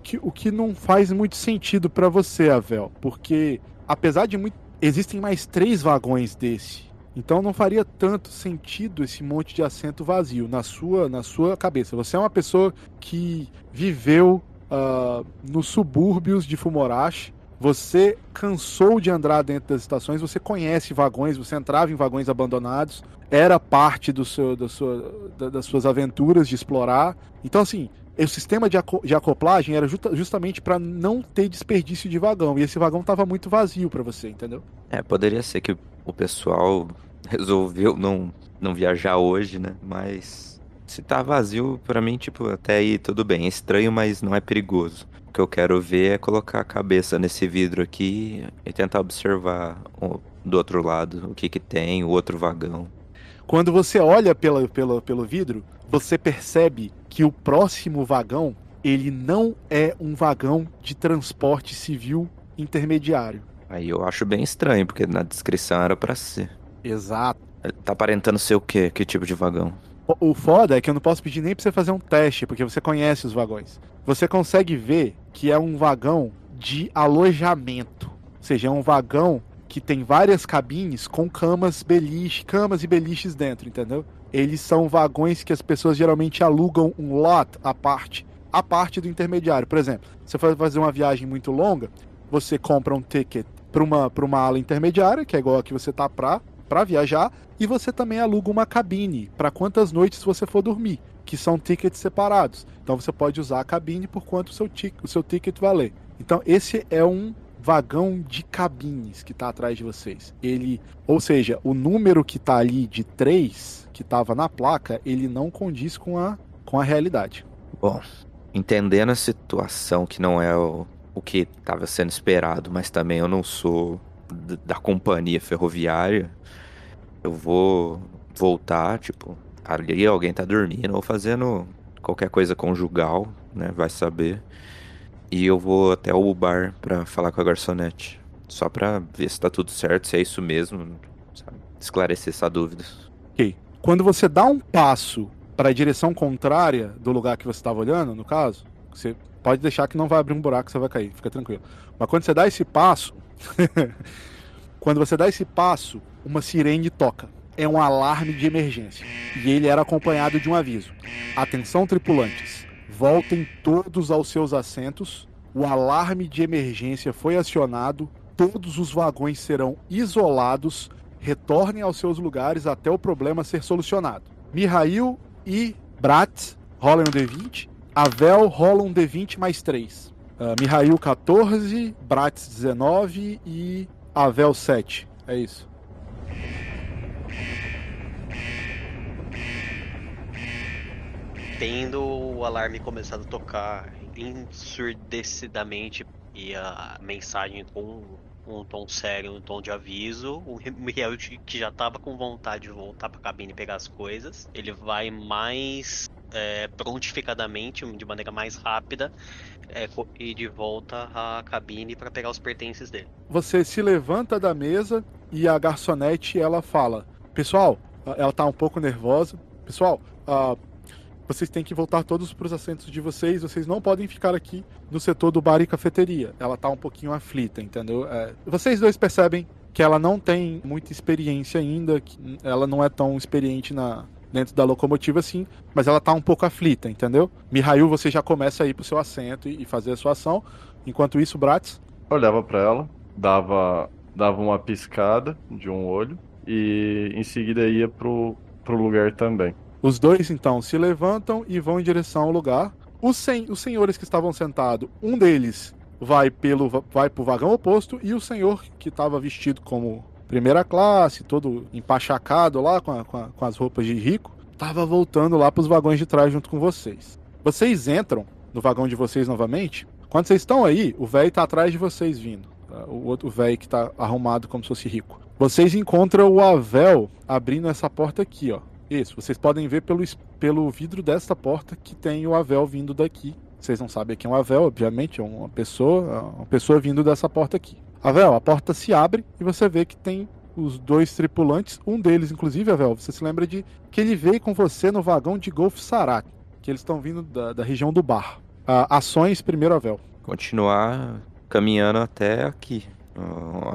Speaker 2: que, o que não faz muito sentido para você, Avel, porque apesar de muito. Existem mais três vagões desse. Então não faria tanto sentido esse monte de assento vazio na sua, na sua cabeça. Você é uma pessoa que viveu uh, nos subúrbios de Fumorashi. Você cansou de andar dentro das estações, você conhece vagões, você entrava em vagões abandonados, era parte do seu, da sua, das suas aventuras de explorar. Então, assim, o sistema de, de acoplagem era justa, justamente para não ter desperdício de vagão. E esse vagão tava muito vazio para você, entendeu?
Speaker 5: É, poderia ser que o pessoal resolveu não, não viajar hoje, né? Mas se tá vazio, para mim, tipo, até aí tudo bem. É estranho, mas não é perigoso. O que eu quero ver é colocar a cabeça nesse vidro aqui e tentar observar o, do outro lado o que que tem, o outro vagão.
Speaker 2: Quando você olha pela, pela, pelo vidro, você percebe que o próximo vagão ele não é um vagão de transporte civil intermediário.
Speaker 5: Aí eu acho bem estranho, porque na descrição era para ser.
Speaker 2: Exato.
Speaker 5: Ele tá aparentando ser o quê? Que tipo de vagão?
Speaker 2: O, o foda é que eu não posso pedir nem pra você fazer um teste, porque você conhece os vagões. Você consegue ver que é um vagão de alojamento. Ou seja, é um vagão que tem várias cabines com camas, beliche, camas e beliches dentro, entendeu? Eles são vagões que as pessoas geralmente alugam um lot à parte, a parte do intermediário. Por exemplo, você vai fazer uma viagem muito longa, você compra um ticket para uma, uma ala intermediária, que é igual a que você tá para para viajar, e você também aluga uma cabine para quantas noites você for dormir, que são tickets separados. Então você pode usar a cabine por quanto o seu, o seu ticket valer. Então esse é um vagão de cabines que está atrás de vocês. Ele, ou seja, o número que está ali de 3, que estava na placa, ele não condiz com a, com a realidade.
Speaker 5: Bom, entendendo a situação que não é o, o que estava sendo esperado, mas também eu não sou da companhia ferroviária, eu vou voltar, tipo, ali alguém tá dormindo ou fazendo qualquer coisa conjugal, né? Vai saber. E eu vou até o bar para falar com a garçonete. Só pra ver se tá tudo certo, se é isso mesmo, sabe? Esclarecer essa dúvida.
Speaker 2: Ok. Quando você dá um passo para a direção contrária do lugar que você estava olhando, no caso, você pode deixar que não vai abrir um buraco, você vai cair, fica tranquilo. Mas quando você dá esse passo, quando você dá esse passo, uma sirene toca. É um alarme de emergência. E ele era acompanhado de um aviso: Atenção, tripulantes Voltem todos aos seus assentos. O alarme de emergência foi acionado. Todos os vagões serão isolados. Retornem aos seus lugares até o problema ser solucionado. Mihail e Brat rolam um D20. Avel rola um D20 mais 3. Uh, ah, Mihail 14, Bratz 19 e Avel 7. É isso.
Speaker 4: tendo o alarme começado a tocar ensurdecidamente e a mensagem com um tom sério, um tom de aviso. O Miguel, que já tava com vontade de voltar pra cabine e pegar as coisas, ele vai mais é, prontificadamente, de maneira mais rápida, é, ir de volta à cabine para pegar os pertences dele.
Speaker 2: Você se levanta da mesa e a garçonete ela fala: Pessoal, ela tá um pouco nervosa. Pessoal, vocês têm que voltar todos para os assentos de vocês. Vocês não podem ficar aqui no setor do bar e cafeteria. Ela tá um pouquinho aflita, entendeu? É, vocês dois percebem que ela não tem muita experiência ainda, que ela não é tão experiente na, dentro da locomotiva, sim, mas ela tá um pouco aflita, entendeu? Mihail, você já começa a ir pro seu assento e fazer a sua ação. Enquanto isso, Bratz.
Speaker 3: Olhava para ela, dava, dava uma piscada de um olho e em seguida ia pro, pro lugar também.
Speaker 2: Os dois então se levantam e vão em direção ao lugar. Os, sen os senhores que estavam sentados, um deles vai pelo vai pro vagão oposto e o senhor que estava vestido como primeira classe, todo empachacado lá com, a, com, a, com as roupas de rico, estava voltando lá para os vagões de trás junto com vocês. Vocês entram no vagão de vocês novamente. Quando vocês estão aí, o velho está atrás de vocês vindo. Tá? O outro velho que está arrumado como se fosse rico. Vocês encontram o Avel abrindo essa porta aqui, ó. Isso, vocês podem ver pelo, pelo vidro desta porta que tem o Avel vindo daqui. Vocês não sabem quem é o Avel, obviamente, é uma pessoa, uma pessoa vindo dessa porta aqui. Avel, a porta se abre e você vê que tem os dois tripulantes, um deles, inclusive, Avel, você se lembra de que ele veio com você no vagão de Golf Sarat, que eles estão vindo da, da, região do bar. Ah, ações primeiro, Avel.
Speaker 5: Continuar caminhando até aqui,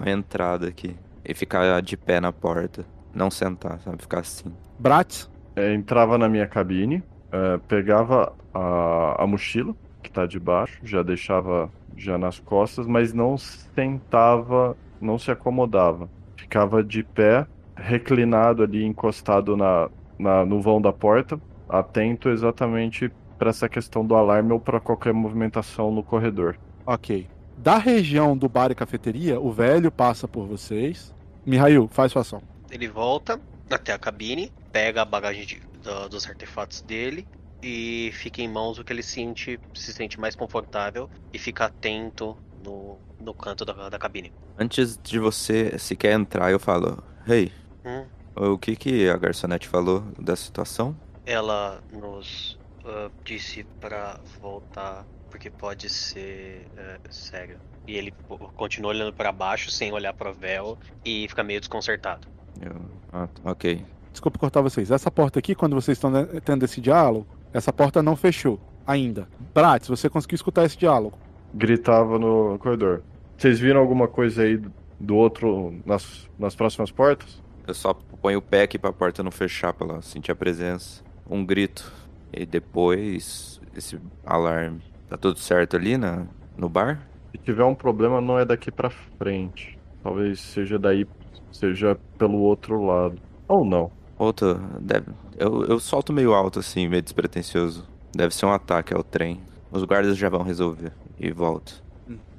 Speaker 5: a entrada aqui, e ficar de pé na porta, não sentar, sabe, ficar assim.
Speaker 2: Bratz?
Speaker 3: É, entrava na minha cabine, é, pegava a, a mochila, que tá debaixo, já deixava já nas costas, mas não sentava, não se acomodava. Ficava de pé, reclinado ali, encostado na, na no vão da porta, atento exatamente para essa questão do alarme ou para qualquer movimentação no corredor.
Speaker 2: Ok. Da região do bar e cafeteria, o velho passa por vocês. Mihail, faz sua ação.
Speaker 4: Ele volta, até a cabine, pega a bagagem de, do, dos artefatos dele e fica em mãos o que ele sente, se sente mais confortável e fica atento no, no canto da, da cabine.
Speaker 5: Antes de você sequer entrar, eu falo: Hey, hum? o que, que a garçonete falou da situação?
Speaker 4: Ela nos uh, disse para voltar porque pode ser uh, sério. E ele continua olhando para baixo sem olhar para o véu e fica meio desconcertado.
Speaker 5: Eu... Ah, ok.
Speaker 2: Desculpa cortar vocês. Essa porta aqui, quando vocês estão tendo esse diálogo, essa porta não fechou ainda. Bratz, você conseguiu escutar esse diálogo?
Speaker 3: Gritava no corredor. Vocês viram alguma coisa aí do outro nas, nas próximas portas?
Speaker 5: Eu só ponho o pé aqui pra porta não fechar pra ela sentir a presença. Um grito. E depois esse alarme. Tá tudo certo ali na, no bar?
Speaker 3: Se tiver um problema, não é daqui pra frente. Talvez seja daí seja pelo outro lado. Ou não.
Speaker 5: Outro, deve. Eu, eu solto meio alto assim, meio despretensioso. Deve ser um ataque ao trem. Os guardas já vão resolver. E volto.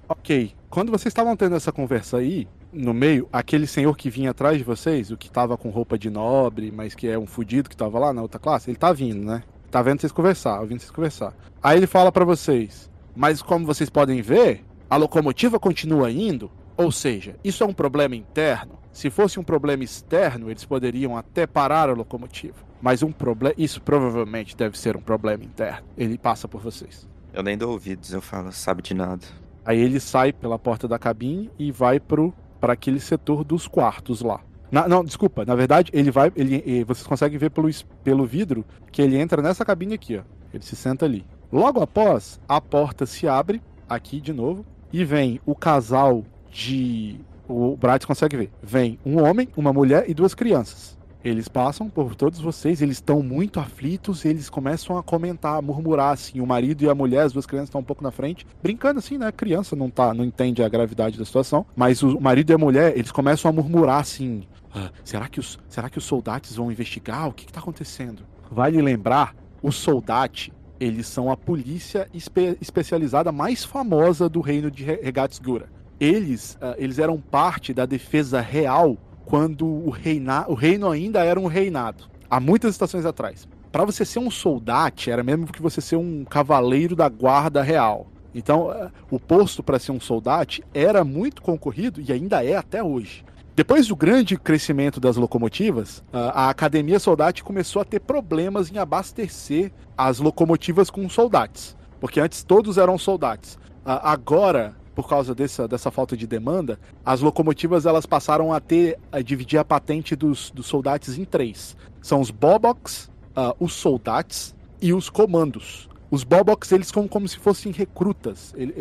Speaker 2: Ok. Quando vocês estavam tendo essa conversa aí, no meio, aquele senhor que vinha atrás de vocês, o que tava com roupa de nobre, mas que é um fudido que tava lá na outra classe, ele tá vindo, né? Tá vendo vocês conversar, ouvindo vocês conversar. Aí ele fala para vocês: Mas como vocês podem ver, a locomotiva continua indo, ou seja, isso é um problema interno. Se fosse um problema externo, eles poderiam até parar a locomotiva. Mas um problema, isso provavelmente deve ser um problema interno. Ele passa por vocês.
Speaker 5: Eu nem dou ouvidos, eu falo, sabe de nada.
Speaker 2: Aí ele sai pela porta da cabine e vai pro para aquele setor dos quartos lá. Na, não, desculpa, na verdade, ele vai. Ele, vocês conseguem ver pelo, pelo vidro que ele entra nessa cabine aqui, ó. Ele se senta ali. Logo após, a porta se abre, aqui de novo, e vem o casal de o Bright consegue ver. Vem um homem, uma mulher e duas crianças. Eles passam por todos vocês, eles estão muito aflitos, eles começam a comentar, a murmurar assim, o marido e a mulher, as duas crianças estão um pouco na frente, brincando assim, né? A criança não tá, não entende a gravidade da situação, mas o marido e a mulher, eles começam a murmurar assim: ah, será que os será que os soldados vão investigar? O que está acontecendo? Vale lembrar, os soldados eles são a polícia espe especializada mais famosa do reino de Regatsgura eles, uh, eles eram parte da defesa real quando o, reina, o reino ainda era um reinado, há muitas estações atrás. Para você ser um soldado, era mesmo que você ser um cavaleiro da guarda real. Então, eh, o posto para ser um soldado era muito concorrido e ainda é até hoje. Depois do grande crescimento das locomotivas, a Academia Soldate começou a ter problemas em abastecer as locomotivas com soldados. Porque antes todos eram soldados. Agora, por causa dessa, dessa falta de demanda, as locomotivas elas passaram a ter a dividir a patente dos, dos soldados em três. São os Bobox, uh, os soldados e os comandos. Os Bobox eles são como se fossem recrutas. Ele,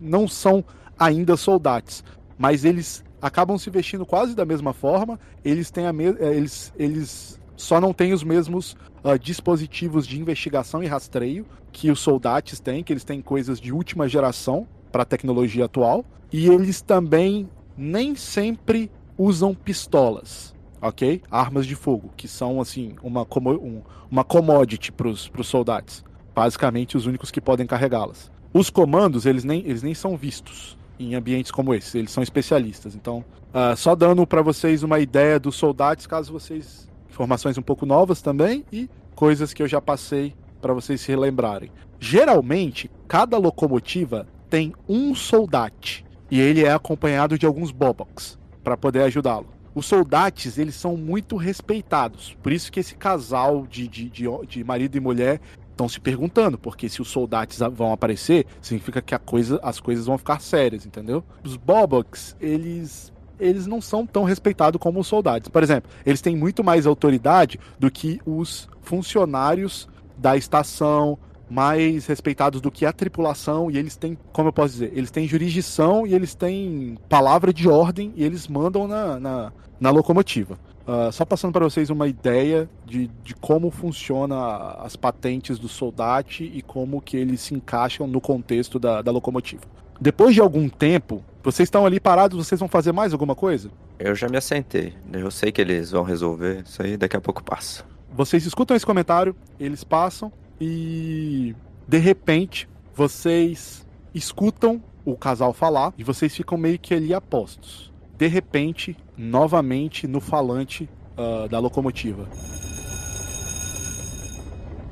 Speaker 2: não são ainda soldados, mas eles acabam se vestindo quase da mesma forma. Eles têm a me... Eh, eles, eles só não têm os mesmos uh, dispositivos de investigação e rastreio que os soldados têm, que eles têm coisas de última geração para a tecnologia atual. E eles também nem sempre usam pistolas, ok? Armas de fogo, que são assim uma, como, um, uma commodity para os soldados. Basicamente os únicos que podem carregá-las. Os comandos, eles nem, eles nem são vistos em ambientes como esse. Eles são especialistas. Então, uh, só dando para vocês uma ideia dos soldados, caso vocês. Informações um pouco novas também e coisas que eu já passei para vocês se relembrarem. Geralmente, cada locomotiva tem um soldate e ele é acompanhado de alguns bobox para poder ajudá-lo. Os soldates, eles são muito respeitados. Por isso que esse casal de, de, de, de marido e mulher estão se perguntando, porque se os soldados vão aparecer, significa que coisa, as coisas vão ficar sérias, entendeu? Os Boboks, eles eles não são tão respeitados como os soldados. Por exemplo, eles têm muito mais autoridade do que os funcionários da estação, mais respeitados do que a tripulação, e eles têm, como eu posso dizer, eles têm jurisdição e eles têm palavra de ordem e eles mandam na, na, na locomotiva. Uh, só passando para vocês uma ideia de, de como funciona as patentes do Soldati e como que eles se encaixam no contexto da, da locomotiva. Depois de algum tempo, vocês estão ali parados, vocês vão fazer mais alguma coisa?
Speaker 5: Eu já me assentei. Eu sei que eles vão resolver. Isso aí daqui a pouco passa.
Speaker 2: Vocês escutam esse comentário, eles passam e de repente vocês escutam o casal falar e vocês ficam meio que ali apostos de repente, novamente no falante uh, da locomotiva.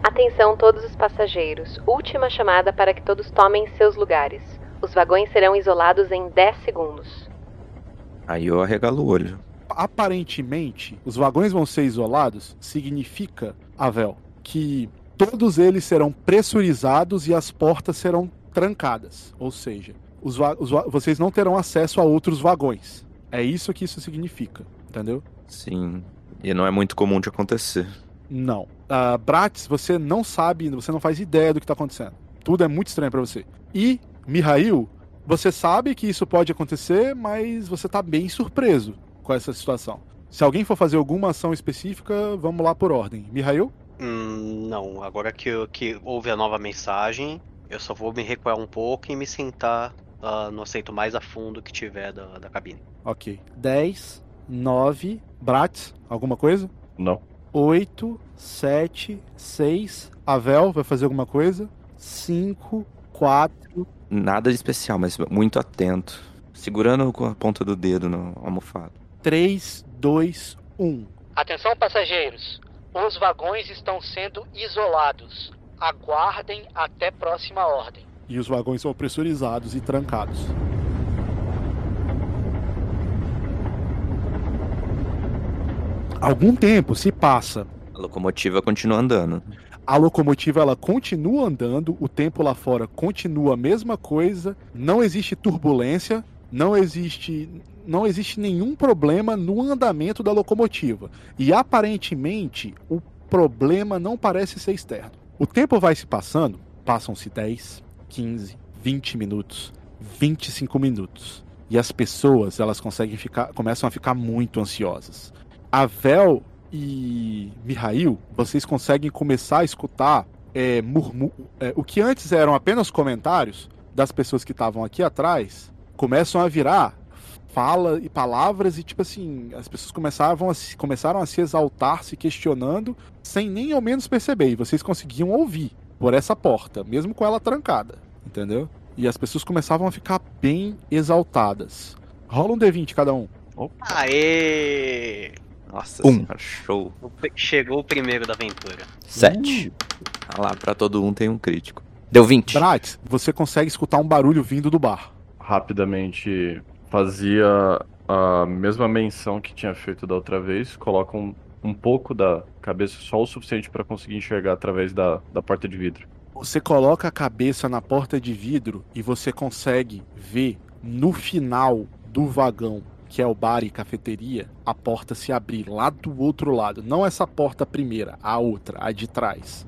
Speaker 6: Atenção todos os passageiros. Última chamada para que todos tomem seus lugares. Os vagões serão isolados em 10 segundos.
Speaker 5: Aí eu arregalo o olho.
Speaker 2: Aparentemente, os vagões vão ser isolados significa, Avel, que todos eles serão pressurizados e as portas serão trancadas. Ou seja, os, os vocês não terão acesso a outros vagões. É isso que isso significa, entendeu?
Speaker 5: Sim. E não é muito comum de acontecer.
Speaker 2: Não. Uh, Bratis, você não sabe, você não faz ideia do que está acontecendo. Tudo é muito estranho para você. E, Mihail, você sabe que isso pode acontecer, mas você está bem surpreso com essa situação. Se alguém for fazer alguma ação específica, vamos lá por ordem. Mihail?
Speaker 4: Hum, não, agora que, que houve a nova mensagem, eu só vou me recuar um pouco e me sentar uh, no aceito mais a fundo que tiver da, da cabine.
Speaker 2: Ok. 10, 9. Bratz, alguma coisa?
Speaker 3: Não.
Speaker 2: 8, 7, 6. Avel, vai fazer alguma coisa? 5, 4.
Speaker 5: Nada de especial, mas muito atento. Segurando com a ponta do dedo no almofado.
Speaker 2: 3, 2, 1.
Speaker 7: Atenção, passageiros. Os vagões estão sendo isolados. Aguardem até próxima ordem
Speaker 2: e os vagões são pressurizados e trancados. Algum tempo se passa.
Speaker 5: A locomotiva continua andando.
Speaker 2: A locomotiva ela continua andando, o tempo lá fora continua a mesma coisa, não existe turbulência, não existe não existe nenhum problema no andamento da locomotiva. E aparentemente o problema não parece ser externo. O tempo vai se passando, passam-se 10, 15, 20 minutos, 25 minutos. E as pessoas, elas conseguem ficar, começam a ficar muito ansiosas. A Vel e Mihail, vocês conseguem começar a escutar é, murmu é, o que antes eram apenas comentários das pessoas que estavam aqui atrás, começam a virar fala e palavras e tipo assim, as pessoas começavam a se, começaram a se exaltar, se questionando, sem nem ao menos perceber. E vocês conseguiam ouvir por essa porta, mesmo com ela trancada, entendeu? E as pessoas começavam a ficar bem exaltadas. Rola um D20 cada um.
Speaker 4: Opa. Aê!
Speaker 5: Nossa um. senhora, show.
Speaker 4: Chegou o primeiro da aventura.
Speaker 5: Sete. Uh. Ah lá, pra todo um tem um crítico. Deu 20.
Speaker 2: Bratz, você consegue escutar um barulho vindo do bar.
Speaker 3: Rapidamente fazia a mesma menção que tinha feito da outra vez, coloca um, um pouco da cabeça só o suficiente para conseguir enxergar através da, da porta de vidro.
Speaker 2: Você coloca a cabeça na porta de vidro e você consegue ver no final do vagão, que é o bar e cafeteria, a porta se abrir lá do outro lado. Não essa porta primeira, a outra, a de trás.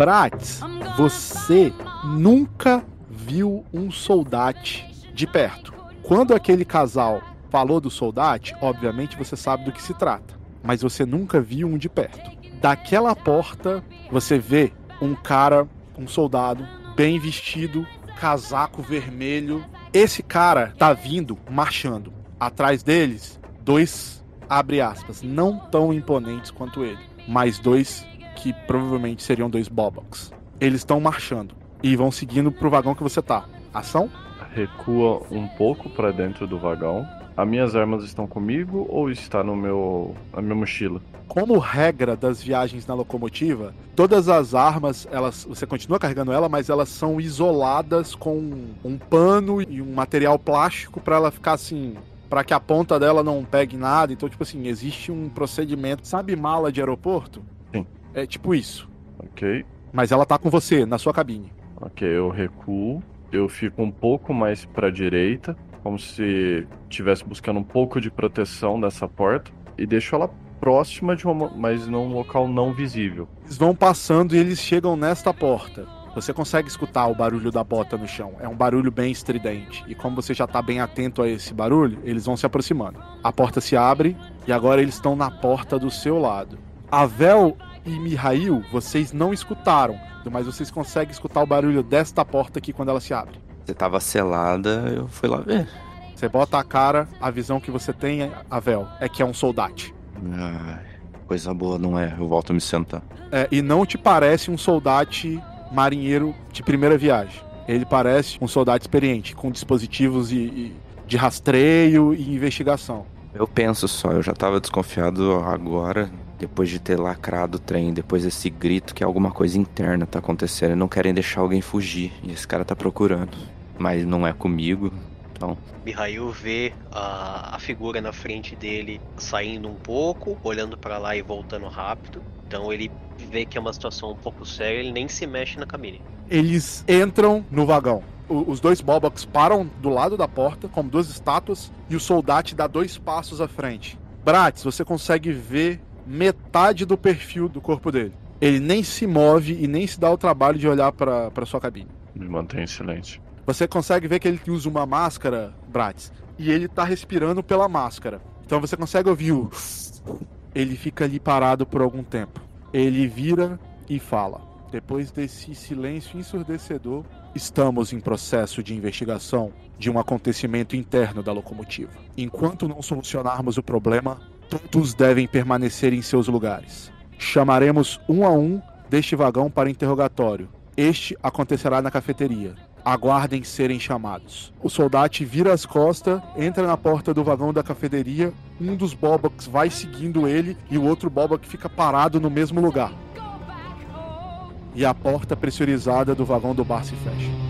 Speaker 2: Bratz, você nunca viu um soldate de perto. Quando aquele casal falou do soldate, obviamente você sabe do que se trata, mas você nunca viu um de perto. Daquela porta, você vê um cara, um soldado, bem vestido, casaco vermelho. Esse cara tá vindo marchando. Atrás deles, dois, abre aspas, não tão imponentes quanto ele, mas dois que provavelmente seriam dois Bobox. Eles estão marchando e vão seguindo pro vagão que você tá. Ação?
Speaker 3: Recua um pouco para dentro do vagão. As minhas armas estão comigo ou está no meu na minha mochila?
Speaker 2: Como regra das viagens na locomotiva, todas as armas, elas, você continua carregando ela, mas elas são isoladas com um pano e um material plástico para ela ficar assim, para que a ponta dela não pegue nada. Então, tipo assim, existe um procedimento, sabe mala de aeroporto? É tipo isso.
Speaker 3: Ok.
Speaker 2: Mas ela tá com você na sua cabine.
Speaker 3: Ok, eu recuo. Eu fico um pouco mais para a direita, como se estivesse buscando um pouco de proteção dessa porta e deixo ela próxima de uma, mas num local não visível.
Speaker 2: Eles vão passando e eles chegam nesta porta. Você consegue escutar o barulho da bota no chão. É um barulho bem estridente. E como você já está bem atento a esse barulho, eles vão se aproximando. A porta se abre e agora eles estão na porta do seu lado. Avel e Mihail, vocês não escutaram, mas vocês conseguem escutar o barulho desta porta aqui quando ela se abre.
Speaker 5: Você tava selada, eu fui lá ver.
Speaker 2: Você bota a cara, a visão que você tem, Avel, é que é um soldate.
Speaker 5: Ai, coisa boa, não é? Eu volto a me sentar.
Speaker 2: É, e não te parece um soldate marinheiro de primeira viagem. Ele parece um soldado experiente, com dispositivos e, e de rastreio e investigação.
Speaker 5: Eu penso só, eu já tava desconfiado agora, depois de ter lacrado o trem, depois desse grito que alguma coisa interna tá acontecendo. Não querem deixar alguém fugir. E esse cara tá procurando. Mas não é comigo, então.
Speaker 4: Mihail vê a, a figura na frente dele saindo um pouco, olhando para lá e voltando rápido. Então ele vê que é uma situação um pouco séria, ele nem se mexe na cabine.
Speaker 2: Eles entram no vagão. O- Os dois Bobox param do lado da porta, como duas estátuas, e o soldate dá dois passos à frente. Bratz, você consegue ver metade do perfil do corpo dele. Ele nem se move e nem se dá o trabalho de olhar para sua cabine.
Speaker 3: Me mantém em silêncio.
Speaker 2: Você consegue ver que ele usa uma máscara, Bratz, e ele tá respirando pela máscara. Então você consegue ouvir o. Ele fica ali parado por algum tempo. Ele vira e fala. Depois desse silêncio ensurdecedor, estamos em processo de investigação de um acontecimento interno da locomotiva. Enquanto não solucionarmos o problema, todos devem permanecer em seus lugares. Chamaremos um a um deste vagão para interrogatório. Este acontecerá na cafeteria. Aguardem serem chamados. O soldado vira as costas, entra na porta do vagão da cafeteria. Um dos Boboks vai seguindo ele e o outro Bobok fica parado no mesmo lugar. E a porta pressurizada do vagão do bar se fecha.